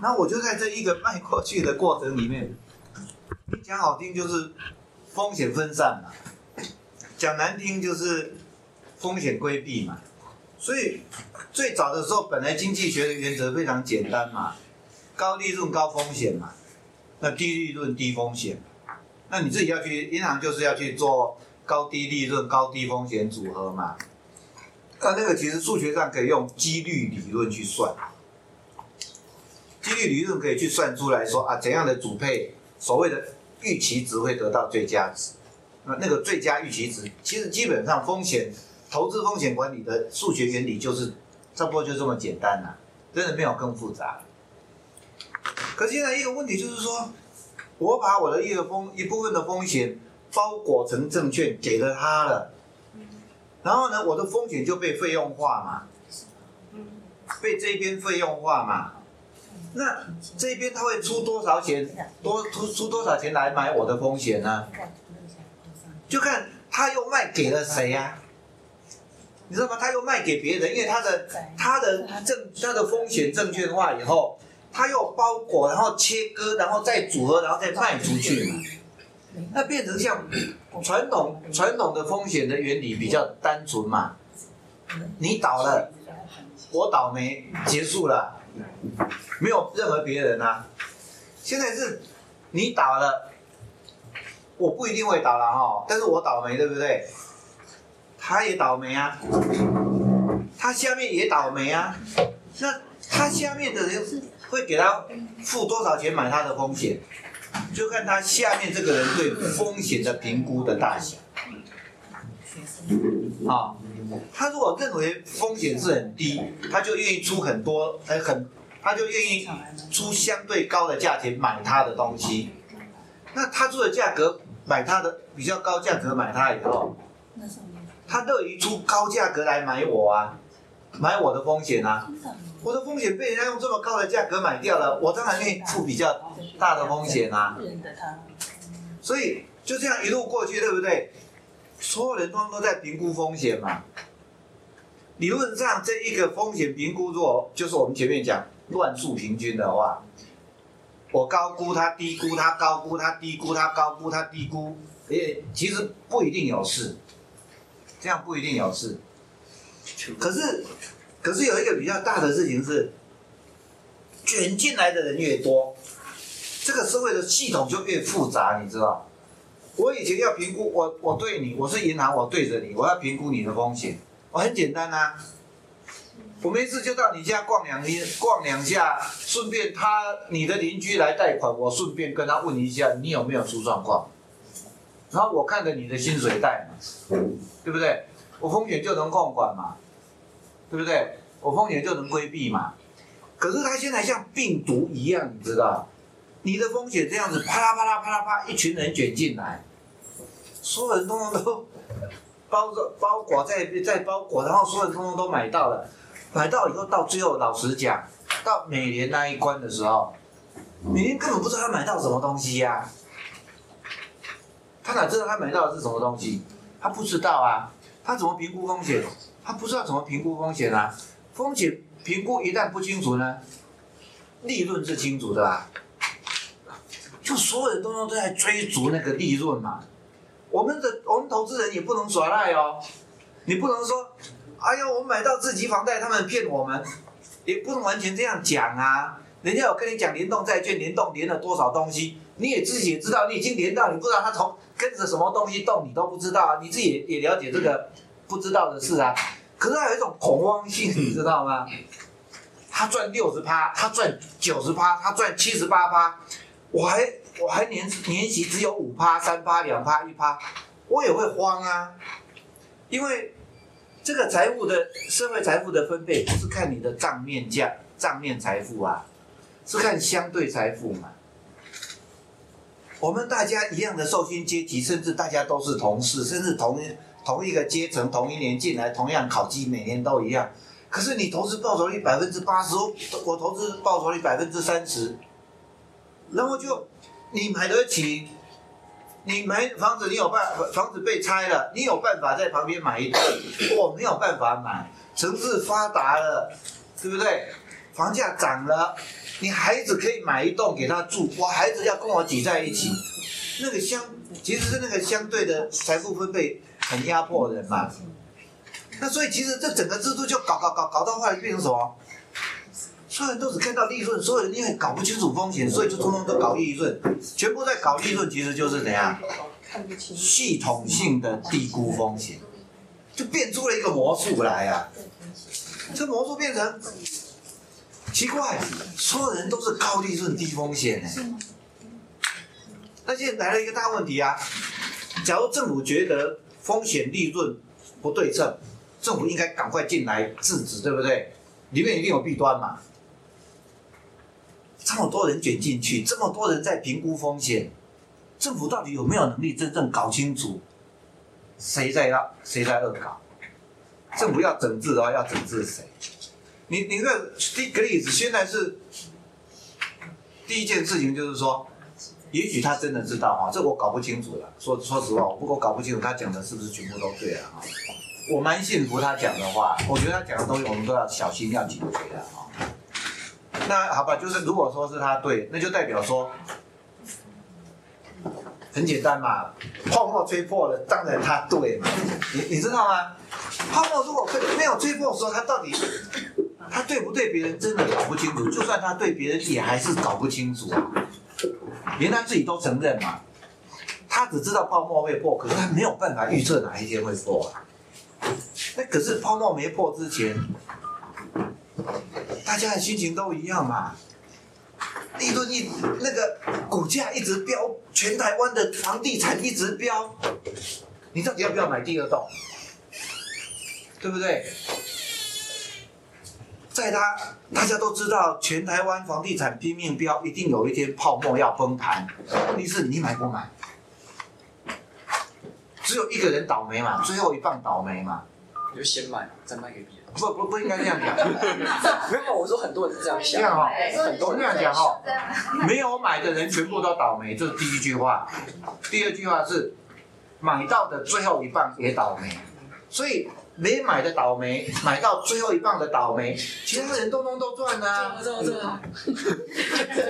那我就在这一个卖过去的过程里面，你讲好听就是风险分散嘛，讲难听就是风险规避嘛。所以最早的时候，本来经济学的原则非常简单嘛，高利润高风险嘛，那低利润低风险，那你自己要去银行就是要去做高低利润高低风险组合嘛。那那个其实数学上可以用几率理论去算，几率理论可以去算出来说啊怎样的组配，所谓的预期值会得到最佳值，那那个最佳预期值其实基本上风险。投资风险管理的数学原理就是差不多就这么简单呐，真的没有更复杂。可现在一个问题就是说，我把我的一个风一部分的风险包裹成证券给了他了，然后呢，我的风险就被费用化嘛，被这边费用化嘛，那这边他会出多少钱，多出出多少钱来买我的风险呢？就看他又卖给了谁呀？你知道吗？他又卖给别人，因为他的他的证他的风险证券化以后，他又包裹，然后切割，然后再组合，然后再卖出去嘛。那变成像传统传统的风险的原理比较单纯嘛。你倒了，我倒霉，结束了，没有任何别人啊。现在是你倒了，我不一定会倒了哈，但是我倒霉，对不对？他也倒霉啊，他下面也倒霉啊，那他下面的人会给他付多少钱买他的风险，就看他下面这个人对风险的评估的大小。好，他如果认为风险是很低，他就愿意出很多，哎很，他就愿意出相对高的价钱买他的东西。那他出的价格买他的比较高价格买他以后。他乐于出高价格来买我啊，买我的风险啊，我的风险被人家用这么高的价格买掉了，我当然愿意付比较大的风险啊。所以就这样一路过去，对不对？所有人通通都在评估风险嘛。理论上，这一个风险评估，如果就是我们前面讲乱数平均的话，我高估它，低估它，高估它，低估它，高估它，低估，诶，其实不一定有事。这样不一定有事，可是，可是有一个比较大的事情是，卷进来的人越多，这个社会的系统就越复杂，你知道？我以前要评估，我我对你，我是银行，我对着你，我要评估你的风险，我很简单呐，我没事就到你家逛两天，逛两下，顺便他你的邻居来贷款，我顺便跟他问一下你有没有出状况。然后我看着你的薪水袋嘛，对不对？我风险就能控管嘛，对不对？我风险就能规避嘛。可是它现在像病毒一样，你知道？你的风险这样子啪啦啪啦啪啦啪，一群人卷进来，所有人通通都包着包裹在在包裹，然后所有人通通都买到了，买到以后到最后，老实讲，到美联那一关的时候，美联根本不知道他买到什么东西呀。他哪知道他买到的是什么东西？他不知道啊，他怎么评估风险？他不知道怎么评估风险啊。风险评估一旦不清楚呢，利润是清楚的吧？就所有人都都在追逐那个利润嘛。我们的我们投资人也不能耍赖哦，你不能说，哎呀，我买到自己房贷，他们骗我们，也不能完全这样讲啊。人家有跟你讲联动债券，联动连了多少东西，你也自己也知道，你已经连到，你不知道他从。跟着什么东西动，你都不知道啊！你自己也也了解这个不知道的事啊。可是他有一种恐慌性，你知道吗？他赚六十趴，他赚九十趴，他赚七十八趴，我还我还年年息只有五趴、三趴、两趴、一趴，我也会慌啊。因为这个财富的社会财富的分配不是看你的账面价账面财富啊，是看相对财富嘛。我们大家一样的受薪阶级，甚至大家都是同事，甚至同同一个阶层，同一年进来，同样考绩，每年都一样。可是你投资报酬率百分之八十，我投资报酬率百分之三十，然后就你买得起，你买房子，你有办房子被拆了，你有办法在旁边买一栋，我没有办法买。城市发达了，对不对？房价涨了，你孩子可以买一栋给他住，我孩子要跟我挤在一起，那个相其实是那个相对的财富分配很压迫人嘛。那所以其实这整个制度就搞搞搞搞到后来变成什么？所有人都只看到利润，所有人因为搞不清楚风险，所以就通通都搞利润，全部在搞利润，其实就是怎样？系统性的低估风险，就变出了一个魔术来啊！这魔术变成奇怪，所有人都是高利润低风险呢。那现在来了一个大问题啊！假如政府觉得风险利润不对称，政府应该赶快进来制止，对不对？里面一定有弊端嘛。这么多人卷进去，这么多人在评估风险，政府到底有没有能力真正搞清楚谁在要谁在恶搞？政府要整治的话，要整治谁？你你看第一个例子，现在是第一件事情就是说，也许他真的知道哈，这我搞不清楚了。说说实话，我不过搞不清楚他讲的是不是全部都对了哈。我蛮信服他讲的话，我觉得他讲的东西我们都要小心要警觉的哈。那好吧，就是如果说是他对，那就代表说很简单嘛，泡沫吹破了，当然他对嘛。你你知道吗？泡沫如果没有吹破的时候，他到底他对不对别人真的搞不清楚，就算他对别人也还是搞不清楚啊，连他自己都承认嘛。他只知道泡沫会破，可是他没有办法预测哪一天会破啊。那可是泡沫没破之前，大家的心情都一样嘛。利润一那个股价一直飙，全台湾的房地产一直飙，你到底要不要买第二栋？对不对？在他大家都知道，全台湾房地产拼命飙，一定有一天泡沫要崩盘。问题是你买不买？只有一个人倒霉嘛，最后一棒倒霉嘛。你就先买，再卖给别人。不不不应该这样讲。没有，我说很多人是这样想。这样哦，很多这样讲哦，没有买的人全部都倒霉，这是第一句话。第二句话是，买到的最后一棒也倒霉，所以没买的倒霉，买到最后一棒的倒霉，其他人通通都赚啊。这这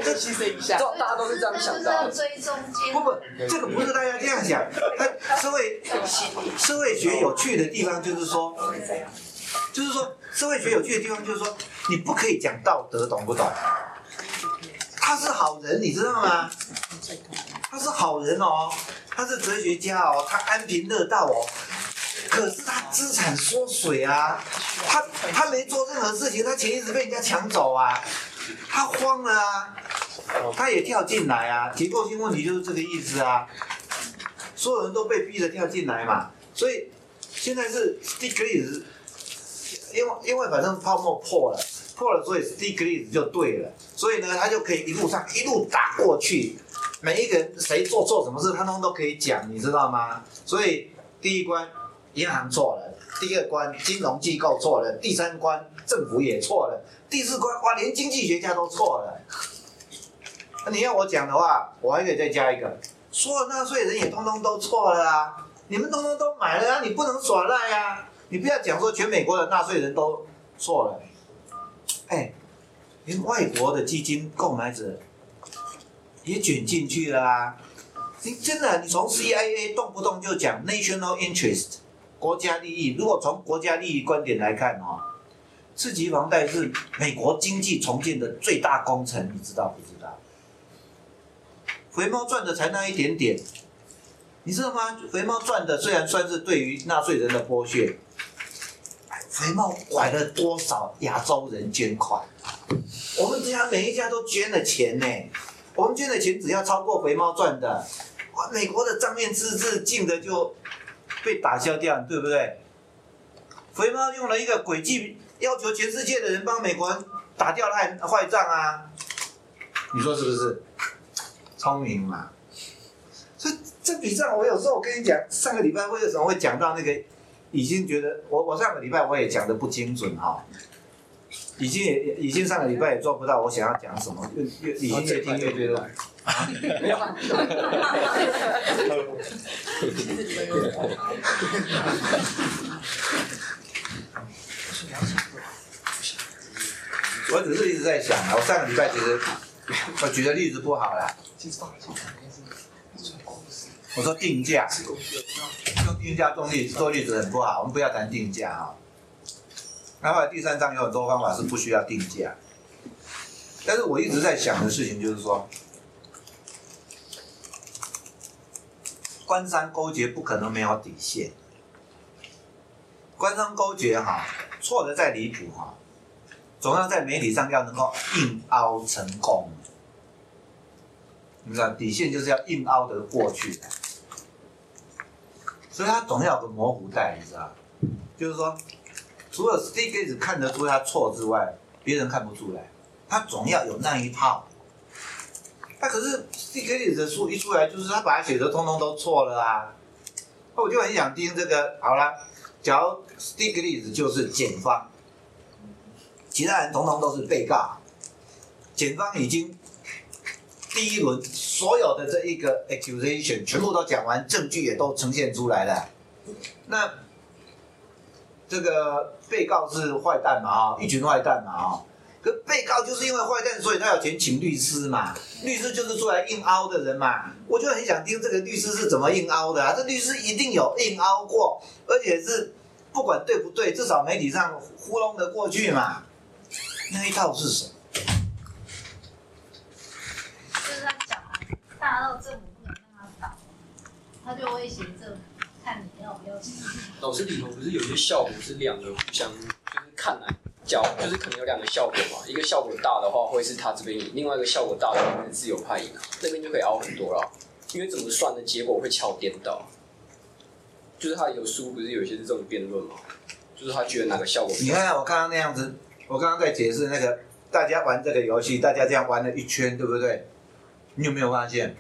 这牺牲一下，大家都是这样想的。不不，这个不是大家这样想。社会社会学有趣的地方就是说，就是说社会学有趣的地方就是说，你不可以讲道德，懂不懂？他是好人，你知道吗？他是好人哦，他是哲学家哦，他安贫乐道哦。可是他资产缩水啊，他他没做任何事情，他钱一直被人家抢走啊，他慌了啊，他也跳进来啊，结构性问题就是这个意思啊，所有人都被逼着跳进来嘛，所以现在是可以因为因为反正泡沫破了，破了，所以 Stiglitz 就对了，所以呢，他就可以一路上一路打过去，每一个人谁做错什么事，他通通都可以讲，你知道吗？所以第一关。银行错了，第二关金融机构错了，第三关政府也错了，第四关哇连经济学家都错了。那你要我讲的话，我还可以再加一个，所有纳税人也通通都错了啊！你们通通都买了啊！你不能耍赖啊！你不要讲说全美国的纳税人都错了，哎，连外国的基金购买者也卷进去了啊！你真的，你从 CIA 动不动就讲 national interest。国家利益，如果从国家利益观点来看哦，次级房贷是美国经济重建的最大工程，你知道不知道？肥猫赚的才那一点点，你知道吗？肥猫赚的虽然算是对于纳税人的剥削，肥猫拐了多少亚洲人捐款？我们家每一家都捐了钱呢，我们捐的钱只要超过肥猫赚的，哇，美国的账面赤字净的就。被打消掉，对不对？肥猫用了一个诡计，要求全世界的人帮美国人打掉坏坏账啊！你说是不是？聪明嘛？所以这笔账，我有时候我跟你讲，上个礼拜为什么会讲到那个？已经觉得我我上个礼拜我也讲的不精准哈，已经也已经上个礼拜也做不到我想要讲什么，越越已经越听越觉得。没有。我只是一直在想啊，我上个礼拜其实我举的例子不好啦。我说定价，用定价动力做例子很不好，我们不要谈定价啊。那后第三章有很多方法是不需要定价，但是我一直在想的事情就是说，官商勾结不可能没有底线，官商勾结哈，错的再离谱哈，总要在媒体上要能够硬凹成功。你知道底线就是要硬凹得过去，所以他总要有个模糊带，你知道就是说，除了 Stiglitz 看得出他错之外，别人看不出来，他总要有那一套。那可是 Stiglitz 的书一出来，就是他把它写的通通都错了啊！那我就很想听这个。好了，假如 Stiglitz 就是检方，其他人通通都是被告，检方已经。第一轮所有的这一个 accusation 全部都讲完，证据也都呈现出来了。那这个被告是坏蛋嘛？啊，一群坏蛋嘛？啊，可被告就是因为坏蛋，所以他有钱请律师嘛？律师就是出来硬凹的人嘛？我就很想听这个律师是怎么硬凹的啊？这律师一定有硬凹过，而且是不管对不对，至少媒体上糊弄得过去嘛？那一套是什么？大到政府不能让他倒，他就威胁政府，看你要不要钱。老师里头不是有些效果是两个互相，就是看来交，就是可能有两个效果嘛。一个效果大的话会是他这边赢，另外一个效果大的话是自由派赢，那边就可以熬很多了。因为怎么算的结果会巧颠倒，就是他有输，不是有些是这种辩论嘛？就是他觉得哪个效果？你看我刚刚那样子，我刚刚在解释那个大家玩这个游戏，大家这样玩了一圈，对不对？你有没有发现，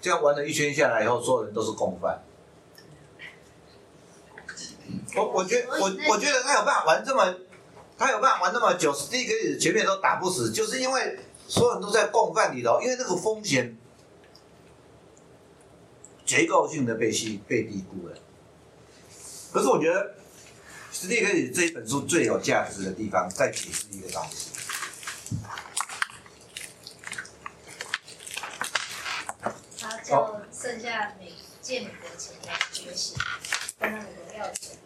这样玩了一圈下来以后，所有人都是共犯。我我觉我我觉得他有办法玩这么，他有办法玩那么久，第一个前面都打不死，就是因为所有人都在共犯里头，因为那个风险结构性的被低被低估了。可是我觉得史蒂克这一本书最有价值的地方，在解释一个东西。就剩下美借美国钱来觉醒，跟他美国要钱。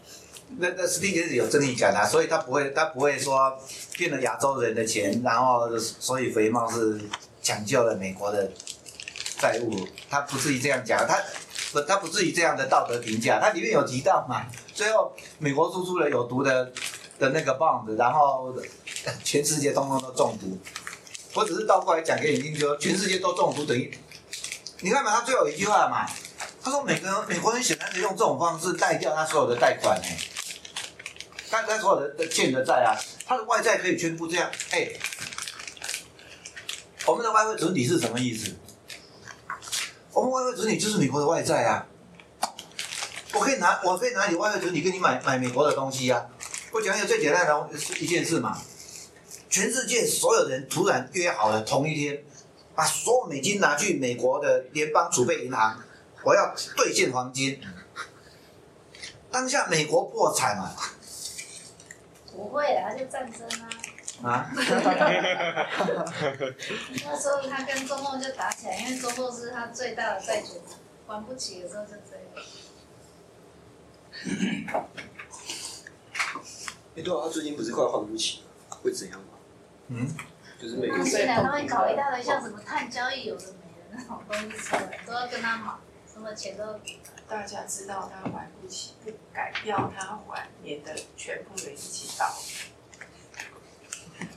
那那史蒂克是有正义感啊，所以他不会他不会说骗了亚洲人的钱，然后所以肥猫是抢救了美国的债务，他不至于这样讲，他不他不至于这样的道德评价，他里面有提到嘛，最后美国输出了有毒的的那个 bond，然后全世界通通都中毒，我只是倒过来讲给你听，就全世界都中毒等于。你看嘛，他最后一句话嘛，他说：“美国人美国人显然是用这种方式贷掉他所有的贷款呢，他他所有的的欠的债啊，他的外债可以全部这样。哎，我们的外汇存底是什么意思？我们外汇存底就是美国的外债啊。我可以拿我可以拿你外汇存底跟你买买美国的东西啊。我讲一个最简单的一件事嘛，全世界所有人突然约好了同一天。”把所有美金拿去美国的联邦储备银行，我要兑现黄金。当下美国破产了。不会啊，就战争啊。啊？那时候他跟中共就打起来，因为中共是他最大的债主，还不起的时候就这样。哎，对啊，他最近不是快还不起会怎样吗？嗯。就是每个现在他会搞一大堆像什么碳交易有的没的那种东西出来，都要跟他买，什么钱都要给他。大家知道他还不起，不改掉他还，免得全部人一起倒。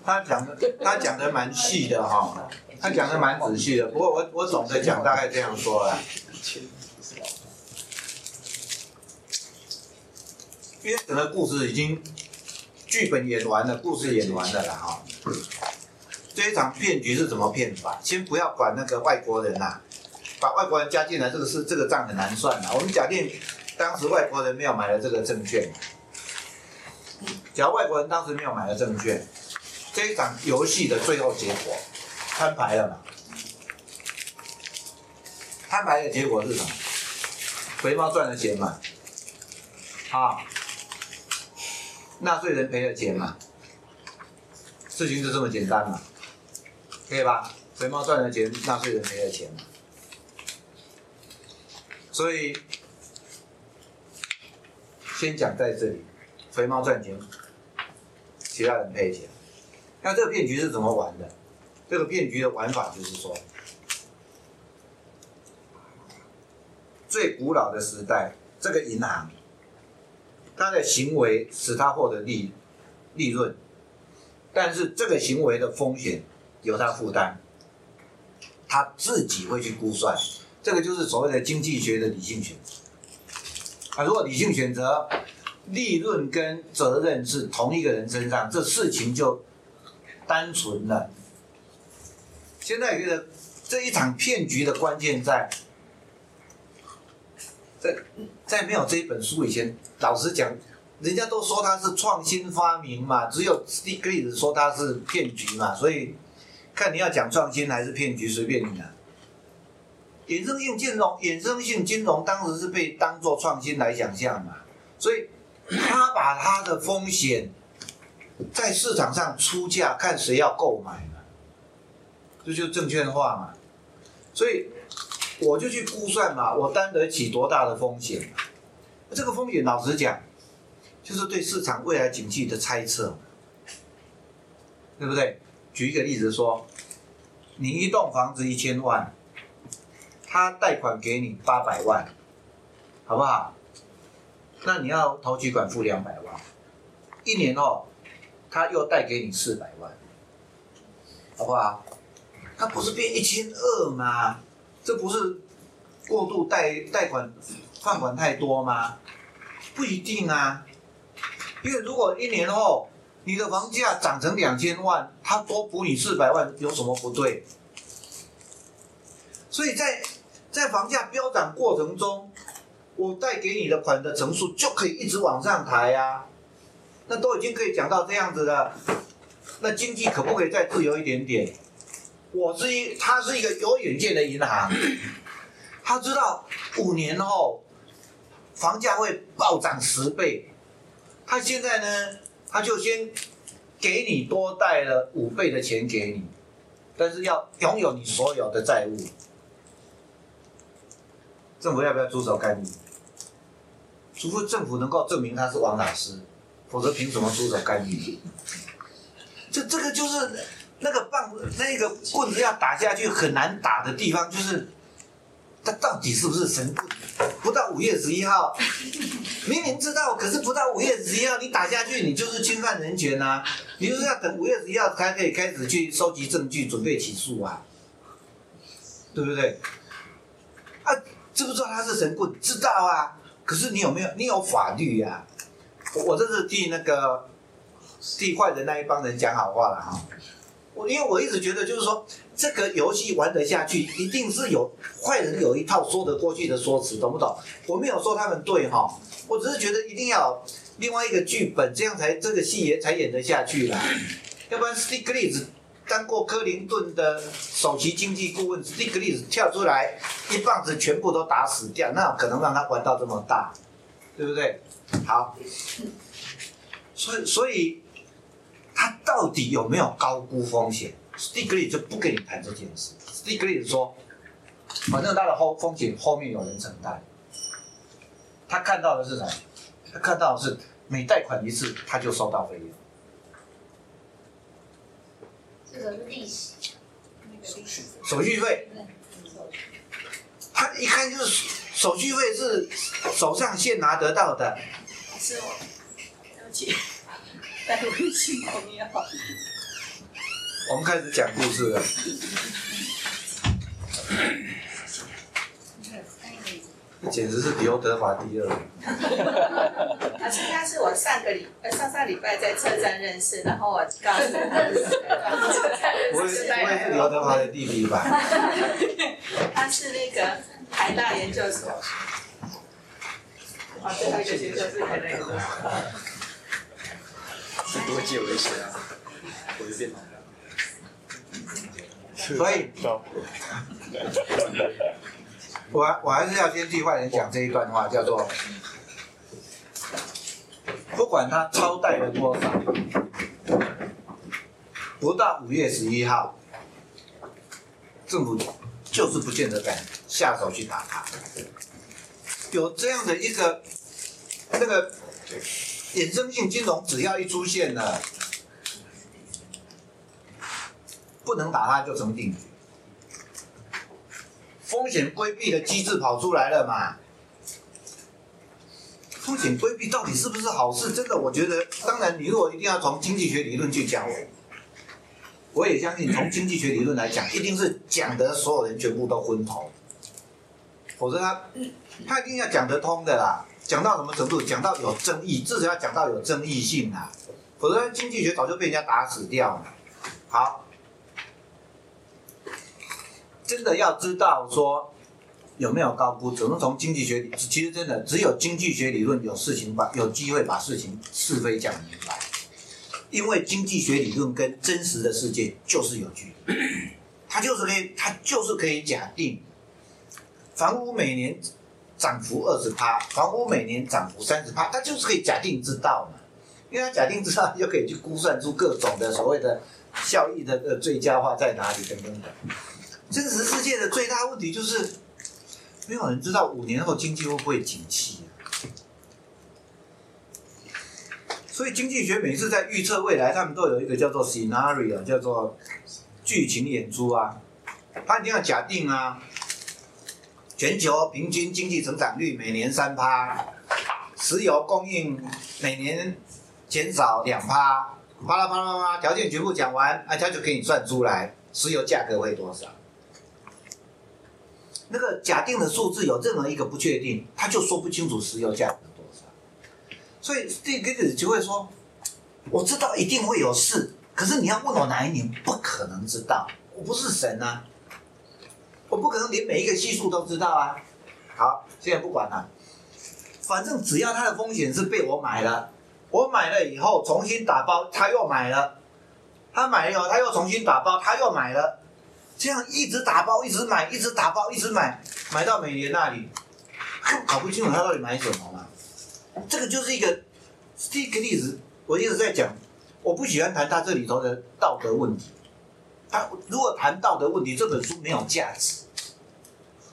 他讲的，他讲的蛮细的哈，他讲的蛮仔细的。不过我我总的讲大概这样说啦。因为整个故事已经剧本演完了，故事演完了了哈。这一场骗局是怎么骗法？先不要管那个外国人呐，把外国人加进来，这个是这个账很难算的。我们假定当时外国人没有买了这个证券，假如外国人当时没有买了证券，这一场游戏的最后结果摊牌了嘛？摊牌的结果是什么？肥猫赚了钱嘛？啊，纳税人赔了钱嘛？事情就这么简单嘛，可以吧？肥猫赚的钱，纳税人赔的钱。所以先讲在这里，肥猫赚钱，其他人赔钱。那这个骗局是怎么玩的？这个骗局的玩法就是说，最古老的时代，这个银行，它的行为使它获得利利润，但是这个行为的风险由他负担，他自己会去估算。这个就是所谓的经济学的理性选择。啊，如果理性选择，利润跟责任是同一个人身上，这事情就单纯了。现在觉得这一场骗局的关键在，在在没有这一本书以前，老实讲，人家都说它是创新发明嘛，只有 Stiglitz 说它是骗局嘛，所以看你要讲创新还是骗局，随便你了。衍生性金融，衍生性金融当时是被当做创新来想象嘛，所以他把他的风险在市场上出价，看谁要购买嘛，这就证券化嘛，所以我就去估算嘛，我担得起多大的风险？这个风险老实讲，就是对市场未来景气的猜测，对不对？举一个例子说，你一栋房子一千万。他贷款给你八百万，好不好？那你要投取款付两百万，一年后他又贷给你四百万，好不好？他不是变一千二吗？这不是过度贷贷款放款太多吗？不一定啊，因为如果一年后你的房价涨成两千万，他多补你四百万有什么不对？所以在在房价飙涨过程中，我贷给你的款的层数就可以一直往上抬呀。那都已经可以讲到这样子了，那经济可不可以再自由一点点？我是一，他是一个有远见的银行，他知道五年后房价会暴涨十倍，他现在呢，他就先给你多贷了五倍的钱给你，但是要拥有你所有的债务。政府要不要出手干预？除非政府能够证明他是王老师，否则凭什么出手干预？这这个就是那个棒那个棍子要打下去很难打的地方，就是他到底是不是神棍？不到五月十一号，明明知道，可是不到五月十一号你打下去，你就是侵犯人权呐！你就是要等五月十一号才可以开始去收集证据，准备起诉啊，对不对？啊！知不知道他是神棍？知道啊，可是你有没有？你有法律呀？我这是替那个替坏人那一帮人讲好话了哈。我因为我一直觉得，就是说这个游戏玩得下去，一定是有坏人有一套说得过去的说辞，懂不懂？我没有说他们对哈，我只是觉得一定要另外一个剧本，这样才这个戏也才演得下去啦。要不然 Stiglitz。当过克林顿的首席经济顾问斯蒂格利斯跳出来，一棒子全部都打死掉，那可能让他玩到这么大，对不对？好，所以所以他到底有没有高估风险？斯蒂格利就不跟你谈这件事。斯蒂格利说，反正他的后风险后面有人承担。他看到的是什么？他看到的是每贷款一次，他就收到费用。这个利息，手续费，他一看就是手续费是手上现拿得到的。是我，对不起，带微信朋友。我们开始讲故事了。简直是比欧德华第二。他是他是我上个礼呃上上礼拜在车站认识，然后我告诉他，不会不会是刘德华的弟弟吧？他是那个台大研究所。啊，最后一个学校是台大研究所。多借我一些啊，我的电脑。所以。我我还是要先替坏人讲这一段话，叫做不管他超贷了多少，不到五月十一号，政府就是不见得敢下手去打他。有这样的一个那个衍生性金融，只要一出现了，不能打他就成定局。风险规避的机制跑出来了嘛？风险规避到底是不是好事？真的，我觉得，当然，你如果一定要从经济学理论去讲，我我也相信，从经济学理论来讲，一定是讲得所有人全部都昏头，否则他他一定要讲得通的啦。讲到什么程度？讲到有争议，至少要讲到有争议性啊，否则经济学早就被人家打死掉了。好，真的要知道说。有没有高估？只能从经济学理，其实真的只有经济学理论有事情把有机会把事情是非讲明白，因为经济学理论跟真实的世界就是有距离，它就是可以，它就是可以假定，房屋每年涨幅二十趴，房屋每年涨幅三十趴，它就是可以假定知道嘛，因为它假定知道就可以去估算出各种的所谓的效益的呃最佳化在哪里等等等。真实世界的最大问题就是。没有人知道五年后经济会不会景气啊？所以经济学每次在预测未来，他们都有一个叫做 scenario，叫做剧情演出啊。他一定要假定啊，全球平均经济成长率每年三趴，石油供应每年减少两趴，啪啦啪啦啪啦，条件全部讲完，啊，他就给你算出来石油价格会多少。那个假定的数字有任何一个不确定，他就说不清楚石油价格多少。所以这个子就会说，我知道一定会有事，可是你要问我哪一年，不可能知道，我不是神啊，我不可能连每一个系数都知道啊。好，现在不管了，反正只要它的风险是被我买了，我买了以后重新打包，他又买了，他买了以后他又重新打包，他又买了。这样一直打包，一直买，一直打包，一直买，买到美联那里，搞不清楚他到底买什么嘛？这个就是一个第一个例子，我一直在讲，我不喜欢谈他这里头的道德问题。他如果谈道德问题，这本书没有价值。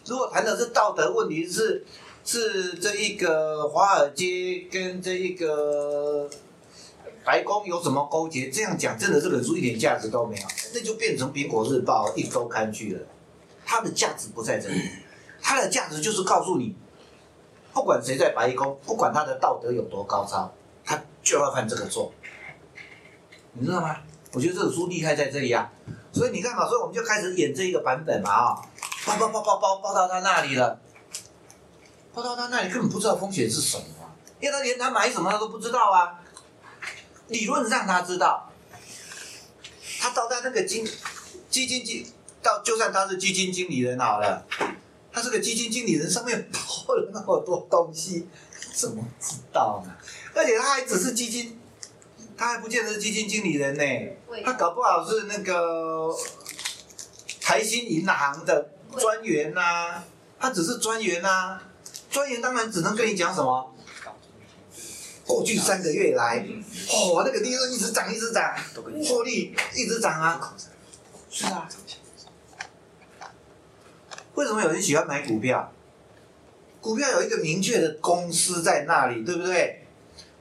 如果谈的是道德问题，是是这一个华尔街跟这一个。白宫有什么勾结？这样讲真的这本书一点价值都没有，那就变成苹果日报一周刊去了。它的价值不在这里，它的价值就是告诉你，不管谁在白宫，不管他的道德有多高超，他就要犯这个错。你知道吗？我觉得这本书厉害在这里啊。所以你看嘛，所以我们就开始演这一个版本嘛啊，包包包包包包到他那里了，包到他那里根本不知道风险是什么，因为他连他买什么他都不知道啊。理论上他知道，他到他那个经基金经到，就算他是基金经理人好了，他是个基金经理人上面包了那么多东西，怎么知道呢？而且他还只是基金，他还不见得是基金经理人呢，他搞不好是那个台新银行的专员呐，他只是专员呐，专员当然只能跟你讲什么。过去三个月来，哦，那个利润一直涨，一直涨，获利一直涨啊，是啊。为什么有人喜欢买股票？股票有一个明确的公司在那里，对不对？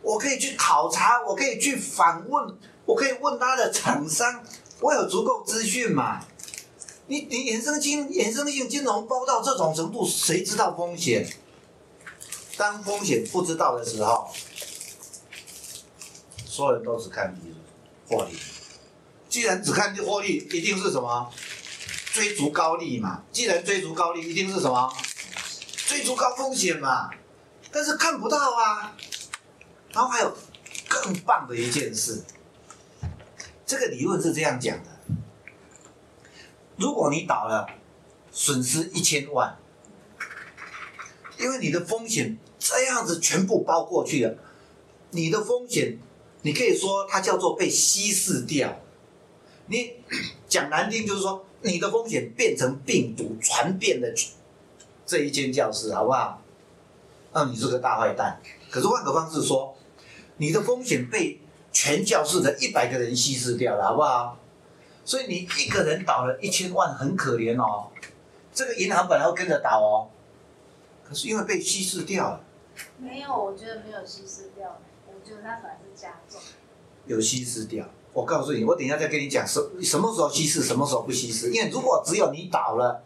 我可以去考察，我可以去访问，我可以问他的厂商，我有足够资讯嘛？你你衍生金衍生性金融包到这种程度，谁知道风险？当风险不知道的时候。所有人都只看利润、获利。既然只看获利，一定是什么？追逐高利嘛。既然追逐高利，一定是什么？追逐高风险嘛。但是看不到啊。然后还有更棒的一件事，这个理论是这样讲的：如果你倒了，损失一千万，因为你的风险这样子全部包过去了，你的风险。你可以说它叫做被稀释掉，你 讲难听就是说你的风险变成病毒传遍了这一间教室，好不好？那你是个大坏蛋。可是换个方式说，你的风险被全教室的一百个人稀释掉了，好不好？所以你一个人倒了一千万，很可怜哦。这个银行本来会跟着倒哦，可是因为被稀释掉了。没有，我觉得没有稀释掉，就是它反而是加重。有稀释掉。我告诉你，我等一下再跟你讲什什么时候稀释，什么时候不稀释。因为如果只有你倒了，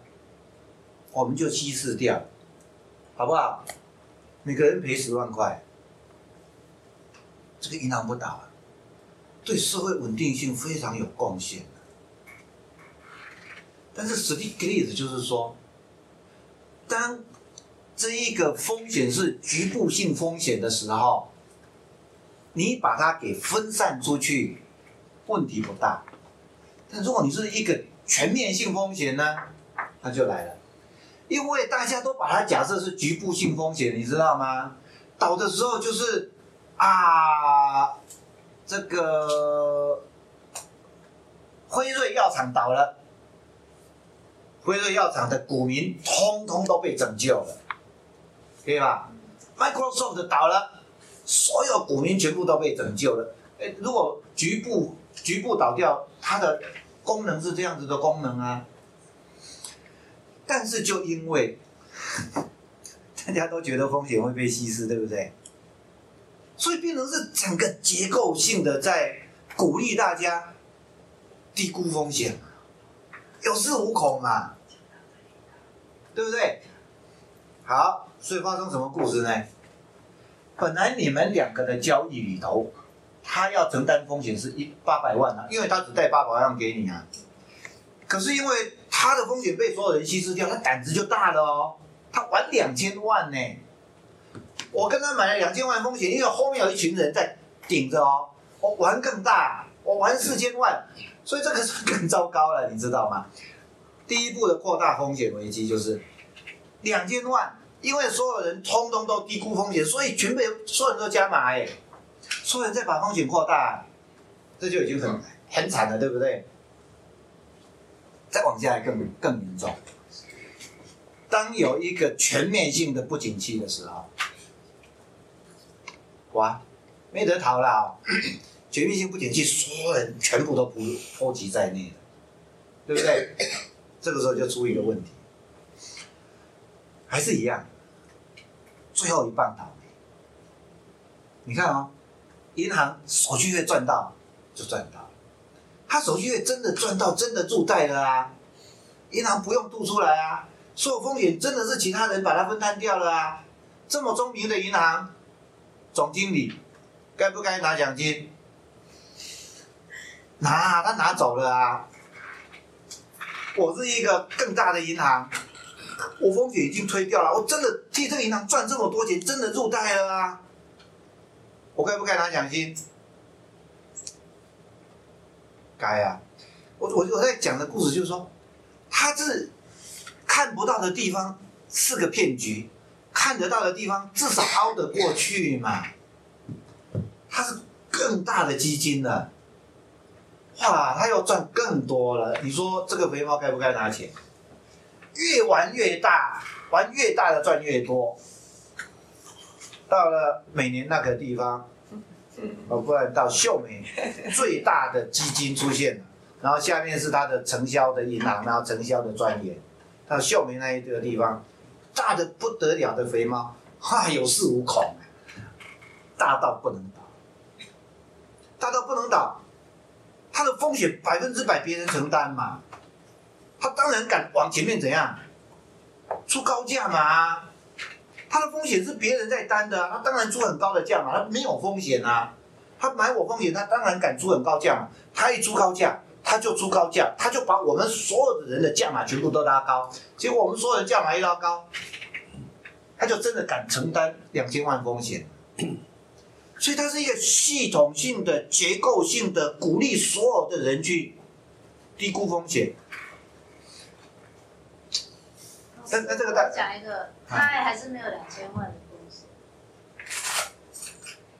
我们就稀释掉，好不好？每个人赔十万块，这个银行不倒啊，对社会稳定性非常有贡献。但是实际例子就是说，当这一个风险是局部性风险的时候，你把它给分散出去，问题不大。但如果你是一个全面性风险呢，它就来了。因为大家都把它假设是局部性风险，你知道吗？倒的时候就是啊，这个辉瑞药厂倒了，辉瑞药厂的股民通通都被拯救了，可以吧？Microsoft 倒了，所有股民全部都被拯救了。哎，如果局部局部倒掉，它的功能是这样子的功能啊。但是就因为 大家都觉得风险会被稀释，对不对？所以变成是整个结构性的在鼓励大家低估风险，有恃无恐嘛，对不对？好，所以发生什么故事呢？本来你们两个的交易里头，他要承担风险是一八百万啊，因为他只带八百万给你啊。可是因为他的风险被所有人稀释掉，他胆子就大了哦。他玩两千万呢，我跟他买了两千万风险，因为后面有一群人在顶着哦。我玩更大，我玩四千万，所以这个是更糟糕了，你知道吗？第一步的扩大风险危机就是两千万，因为所有人通通都低估风险，所以全被所有人都加码哎，所有人在把风险扩大，这就已经很很惨了，对不对？再往下来更更严重。当有一个全面性的不景气的时候，哇，没得逃了！全面性不景气，所有人全部都波波及在内了，对不对？这个时候就出一个问题，还是一样，最后一棒倒霉。你看哦，银行手续费赚到就赚到。他手续费真的赚到，真的助贷了啊！银行不用渡出来啊，所有风险真的是其他人把它分摊掉了啊！这么聪明的银行总经理，该不该拿奖金？拿，他拿走了啊！我是一个更大的银行，我风险已经推掉了，我真的替这个银行赚这么多钱，真的入袋了啊！我该不该拿奖金？该啊，我我我在讲的故事就是说，他是看不到的地方是个骗局，看得到的地方至少熬得过去嘛。他是更大的基金了，哇，他要赚更多了。你说这个肥猫该不该拿钱？越玩越大，玩越大的赚越多。到了每年那个地方。哦，不然到秀美最大的基金出现了，然后下面是它的承销的银行，然后承销的专员，到秀美那一个地方，大的不得了的肥猫，哈，有恃无恐，大到不能倒，大到不能倒，它的风险百分之百别人承担嘛，他当然敢往前面怎样，出高价嘛。他的风险是别人在担的，他当然出很高的价嘛，他没有风险啊，他买我风险，他当然敢出很高价嘛，他一出高价，他就出高价，他就把我们所有的人的价码全部都拉高，结果我们所有人价码一拉高，他就真的敢承担两千万风险，所以它是一个系统性的、结构性的鼓励所有的人去低估风险。那那这个大讲一个，他还是没有两千万的风险，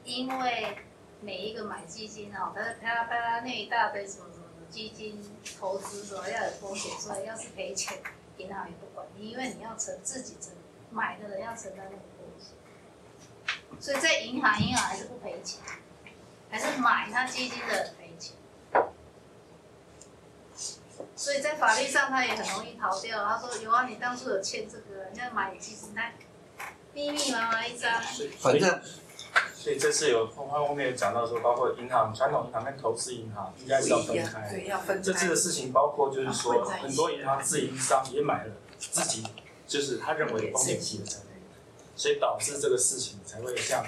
因为每一个买基金哦，他他他那一大堆什么什么基金投资什么要有风险，所以要是赔钱，银行也不管你，因为你要承自己承买的人要承担那个风险，所以在银行银行还是不赔钱，还是买他基金的赔钱。所以在法律上他也很容易逃掉。他说有啊，你当初有欠这个，你要买基金单，密密麻麻一张。所以反正所以这次有后后面有讲到说，包括银行、传统银行跟投资银行应该是要分开。对，要分开这次的。事情包括就是说，很多银行自营商也买了自己就是他认为的风险期的产品，所以导致这个事情才会像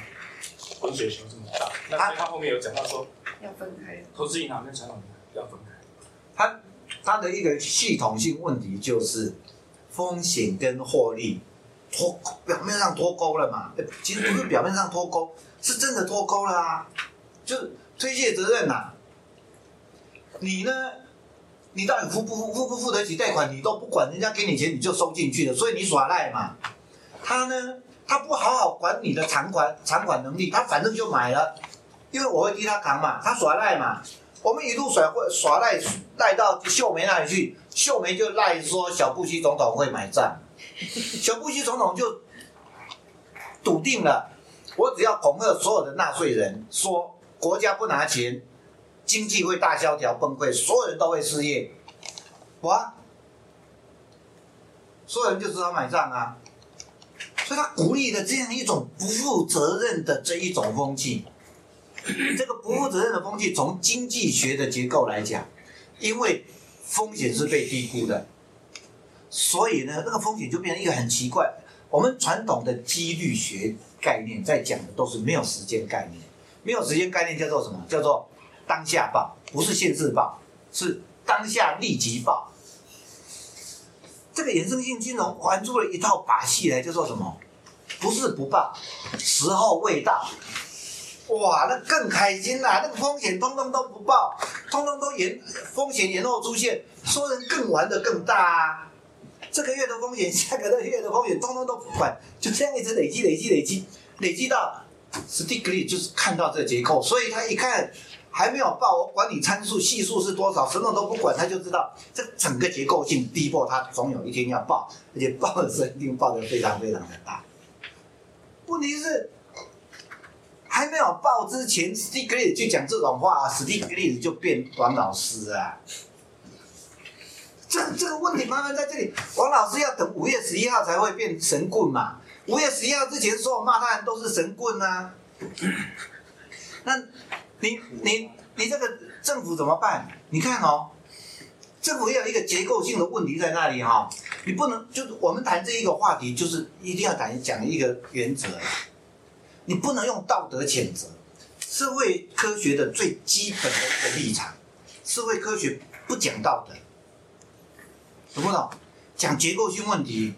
滚雪球这么大。那所以他后面有讲到说，要分开。投资银行跟传统银行要分开。它它的一个系统性问题就是风险跟获利脱表面上脱钩了嘛，其实不是表面上脱钩，是真的脱钩了啊，就推卸责任呐、你呢？你到底付不付付不付得起贷款，你都不管，人家给你钱你就收进去了，所以你耍赖嘛。他呢，他不好好管你的偿款偿款能力，他反正就买了，因为我会替他扛嘛，他耍赖嘛。我们一路耍耍赖赖到秀梅那里去，秀梅就赖说小布希总统会买账，小布希总统就笃定了，我只要恐吓所有的纳税人，说国家不拿钱，经济会大萧条崩溃，所有人都会失业，哇，所有人就知道买账啊，所以他鼓励的这样一种不负责任的这一种风气。这个不负责任的风气，从经济学的结构来讲，因为风险是被低估的，所以呢，那个风险就变成一个很奇怪。我们传统的几率学概念在讲的都是没有时间概念，没有时间概念叫做什么？叫做当下报，不是现世报，是当下立即报。这个衍生性金融玩出了一套把戏来，叫做什么？不是不报，时候未到。哇，那更开心啦！那个风险通通都不报，通通都延风险延后出现，说人更玩的更大啊！这个月的风险，下个月的风险，通通都不管，就这样一直累积、累积、累积，累积到 Stiglitz 就是看到这个结构，所以他一看还没有报，我管你参数系数是多少，什么都不管，他就知道这整个结构性逼迫他总有一天要报，而且报的时候一定报的非常非常的大。问题是。还没有报之前，Stiglitz 就讲这种话，Stiglitz 就变王老师啊。这这个问题麻烦在这里，王老师要等五月十一号才会变神棍嘛？五月十一号之前，说我骂他人都是神棍啊。那你你你这个政府怎么办？你看哦，政府也有一个结构性的问题在那里哈、你不能就是我们谈这一个话题，就是一定要谈讲一个原则。你不能用道德谴责，社会科学的最基本的一个立场，社会科学不讲道德，懂不懂？讲结构性问题，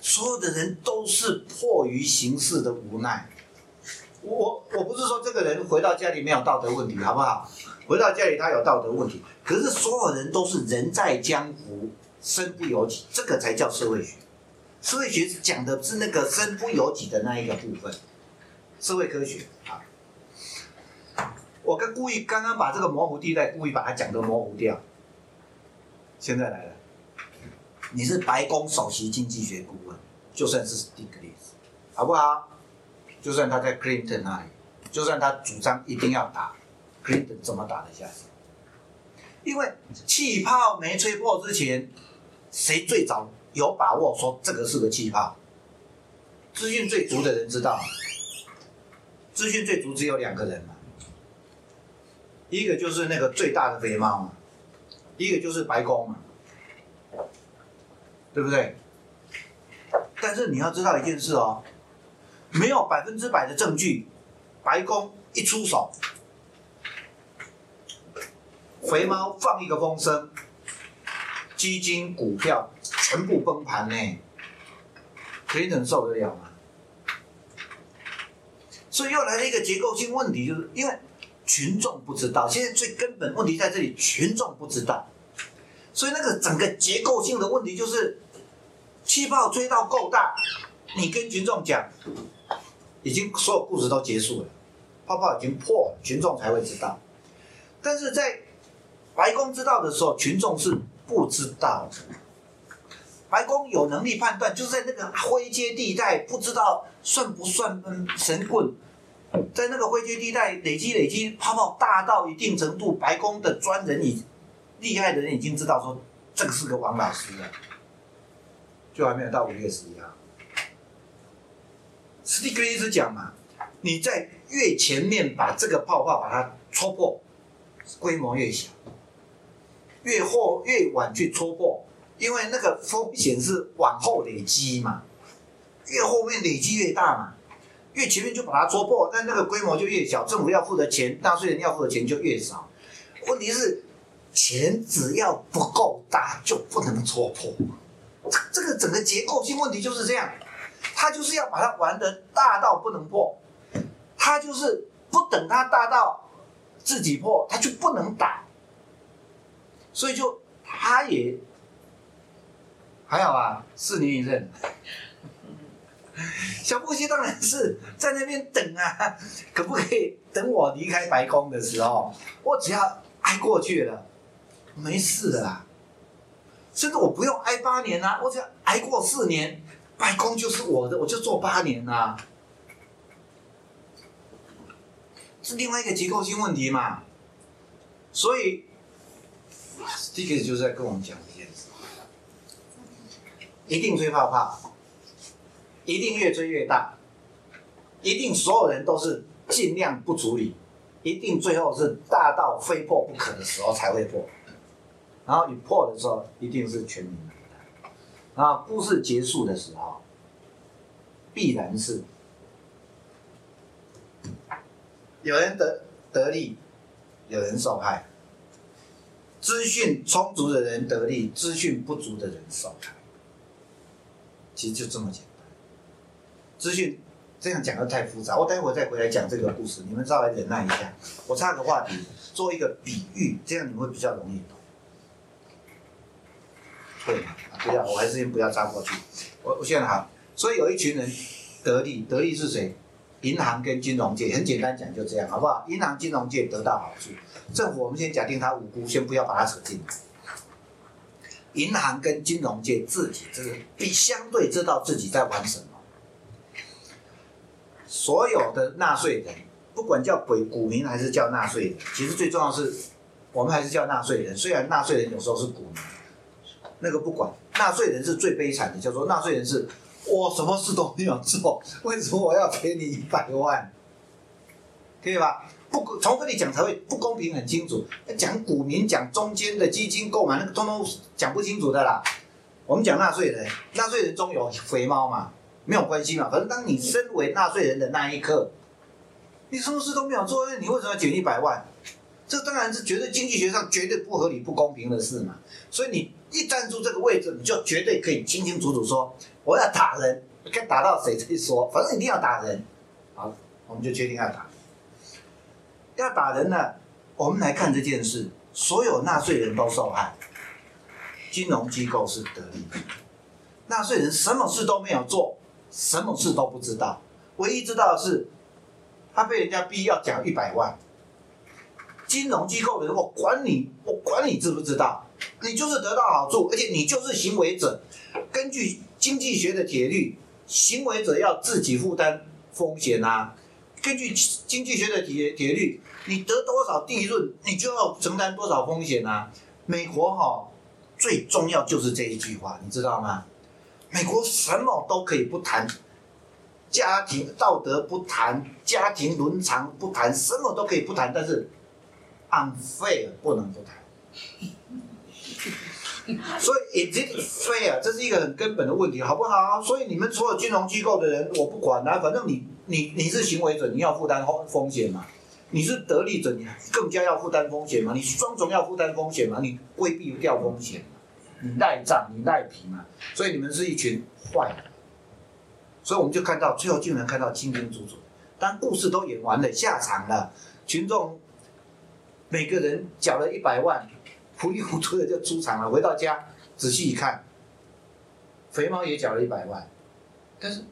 所有的人都是迫于形势的无奈。我我不是说这个人回到家里没有道德问题，好不好？回到家里他有道德问题，可是所有人都是人在江湖，身不由己，这个才叫社会学。社会学是讲的是那个身不由己的那一个部分，社会科学啊。我跟故意刚刚把这个模糊地带故意把它讲的模糊掉。现在来了，你是白宫首席经济学顾问，就算是 Stiglitz，好不好？就算他在 Clinton 那里，就算他主张一定要打，Clinton 怎么打得下去？因为气泡没吹破之前，谁最早有把握说这个是个气泡？资讯最足的人知道，资讯最足只有两个人嘛，一个就是那个最大的肥猫嘛，一个就是白宫嘛，对不对？但是你要知道一件事哦，没有百分之百的证据，白宫一出手，肥猫放一个风声，基金、股票全部崩盘呢，谁能受得了吗？所以又来了一个结构性问题，就是因为群众不知道，现在最根本问题在这里，群众不知道，所以那个整个结构性的问题就是，气泡吹到够大，你跟群众讲，已经所有故事都结束了，泡泡已经破了，群众才会知道，但是在白宫知道的时候，群众是不知道。白宫有能力判断，就是在那个灰阶地带，不知道算不算嗯神棍，在那个灰阶地带累积累积泡泡大到一定程度，白宫的专人已厉害的人已经知道说这个是个王老师了，就还没有到五月十一号。史蒂格一直讲嘛，你在越前面把这个泡泡把它戳破，规模越小；越后越晚去戳破，因为那个风险是往后累积嘛，越后面累积越大嘛。越前面就把它戳破，但那个规模就越小，政府要付的钱，纳税人要付的钱就越少。问题是，钱只要不够大就不能戳破。这这个整个结构性问题就是这样，他就是要把它玩的大到不能破，他就是不等它大到自己破，他就不能打。所以就他也还好啊，四年一任。小布希当然是在那边等啊，可不可以等我离开白宫的时候，我只要挨过去了，没事的啦。甚至我不用挨八年啊，我只要挨过四年，白宫就是我的，我就做八年啊。是另外一个结构性问题嘛，所以这个就是在跟我们讲一件事，一定吹泡泡。一定越追越大，一定所有人都是尽量不处理，一定最后是大到非破不可的时候才会破，然后你破的时候一定是全民的，然后故事结束的时候，必然是有人得得利，有人受害，资讯充足的人得利，资讯不足的人受害，其实就这么简单。资讯这样讲的太复杂，我待会再回来讲这个故事，你们稍微忍耐一下。我插个话题，做一个比喻，这样你们会比较容易懂。会吗？不要，我还是先不要插过去。我我现在好，所以有一群人得利，得利是谁？银行跟金融界，很简单讲就这样，好不好？银行、金融界得到好处，政府我们先假定他无辜，先不要把它扯进来。银行跟金融界自己这个比相对知道自己在玩什么。所有的纳税人，不管叫鬼股民还是叫纳税人，其实最重要是，我们还是叫纳税人。虽然纳税人有时候是股民，那个不管，纳税人是最悲惨的，叫做纳税人是，我什么事都没有做，为什么我要赔你一百万？可以吧？不，从这里讲才会不公平，很清楚。讲股民，讲中间的基金购买，那个通通讲不清楚的啦。我们讲纳税人，纳税人中有肥猫嘛？没有关系嘛，反正当你身为纳税人的那一刻，你什么事都没有做，那你为什么要减一百万？这当然是绝对经济学上绝对不合理、不公平的事嘛。所以你一站住这个位置，你就绝对可以清清楚楚说我要打人，该打到谁再说，反正一定要打人。好，我们就决定要打。要打人呢，我们来看这件事，所有纳税人都受害，金融机构是得利，纳税人什么事都没有做。什么事都不知道，唯一知道的是，他被人家逼要缴一百万。金融机构的人，我管你，我管你知不知道？你就是得到好处，而且你就是行为者。根据经济学的铁律，行为者要自己负担风险啊。根据经济学的铁铁律，你得多少利润，你就要承担多少风险啊。美国哈最重要就是这一句话，你知道吗？美国什么都可以不谈，家庭道德不谈，家庭伦常不谈，什么都可以不谈，但是 unfair 不能不谈。所以 is it fair？这是一个很根本的问题，好不好？所以你们所有金融机构的人，我不管啊，反正你你你是行为者，你要负担风风险嘛；你是得利者，你更加要负担风险嘛；你双重要负担风险嘛，你规避掉风险。你赖账，你赖皮嘛，所以你们是一群坏人，所以我们就看到最后竟然看到清清楚楚。当故事都演完了，下场了，群众每个人缴了一百万，糊里糊涂的就出场了。回到家仔细一看，肥猫也缴了一百万，但是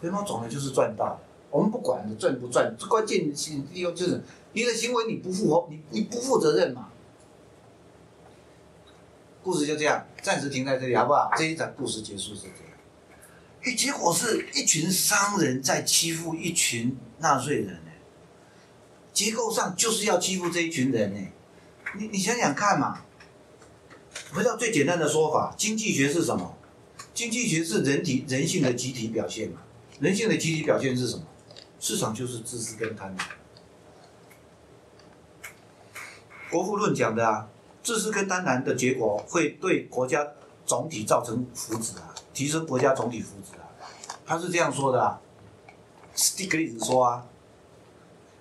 肥猫总的就是赚到了。我们不管你赚不赚，关键性利用就是你的行为你不负你你不负责任嘛。故事就这样，暂时停在这里，好不好？这一场故事结束是这样。哎，结果是一群商人在欺负一群纳税人呢。结构上就是要欺负这一群人呢。你你想想看嘛，回到最简单的说法，经济学是什么？经济学是人体人性的集体表现嘛？人性的集体表现是什么？市场就是自私跟贪婪。国富论讲的啊，自私跟贪婪的结果会对国家总体造成福祉啊，提升国家总体福祉啊，他是这样说的啊。斯蒂格利斯说啊，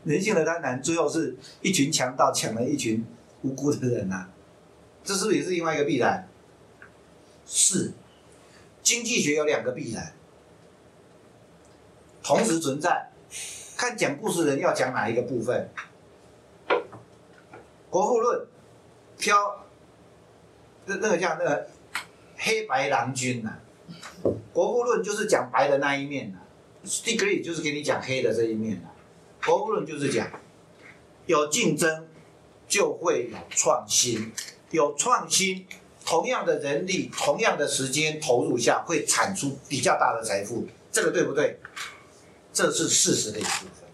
人性的贪婪最后是一群强盗抢了一群无辜的人呐、这是不是也是另外一个必然？是，经济学有两个必然，同时存在，看讲故事人要讲哪一个部分。国富论。挑。那那个叫那个黑白郎君呐、国富论就是讲白的那一面呐、degree 就是给你讲黑的这一面呐、国富论就是讲。有竞争。就会有创新，有创新，同样的人力、同样的时间投入下，会产出比较大的财富，这个对不对？这是事实的一部分，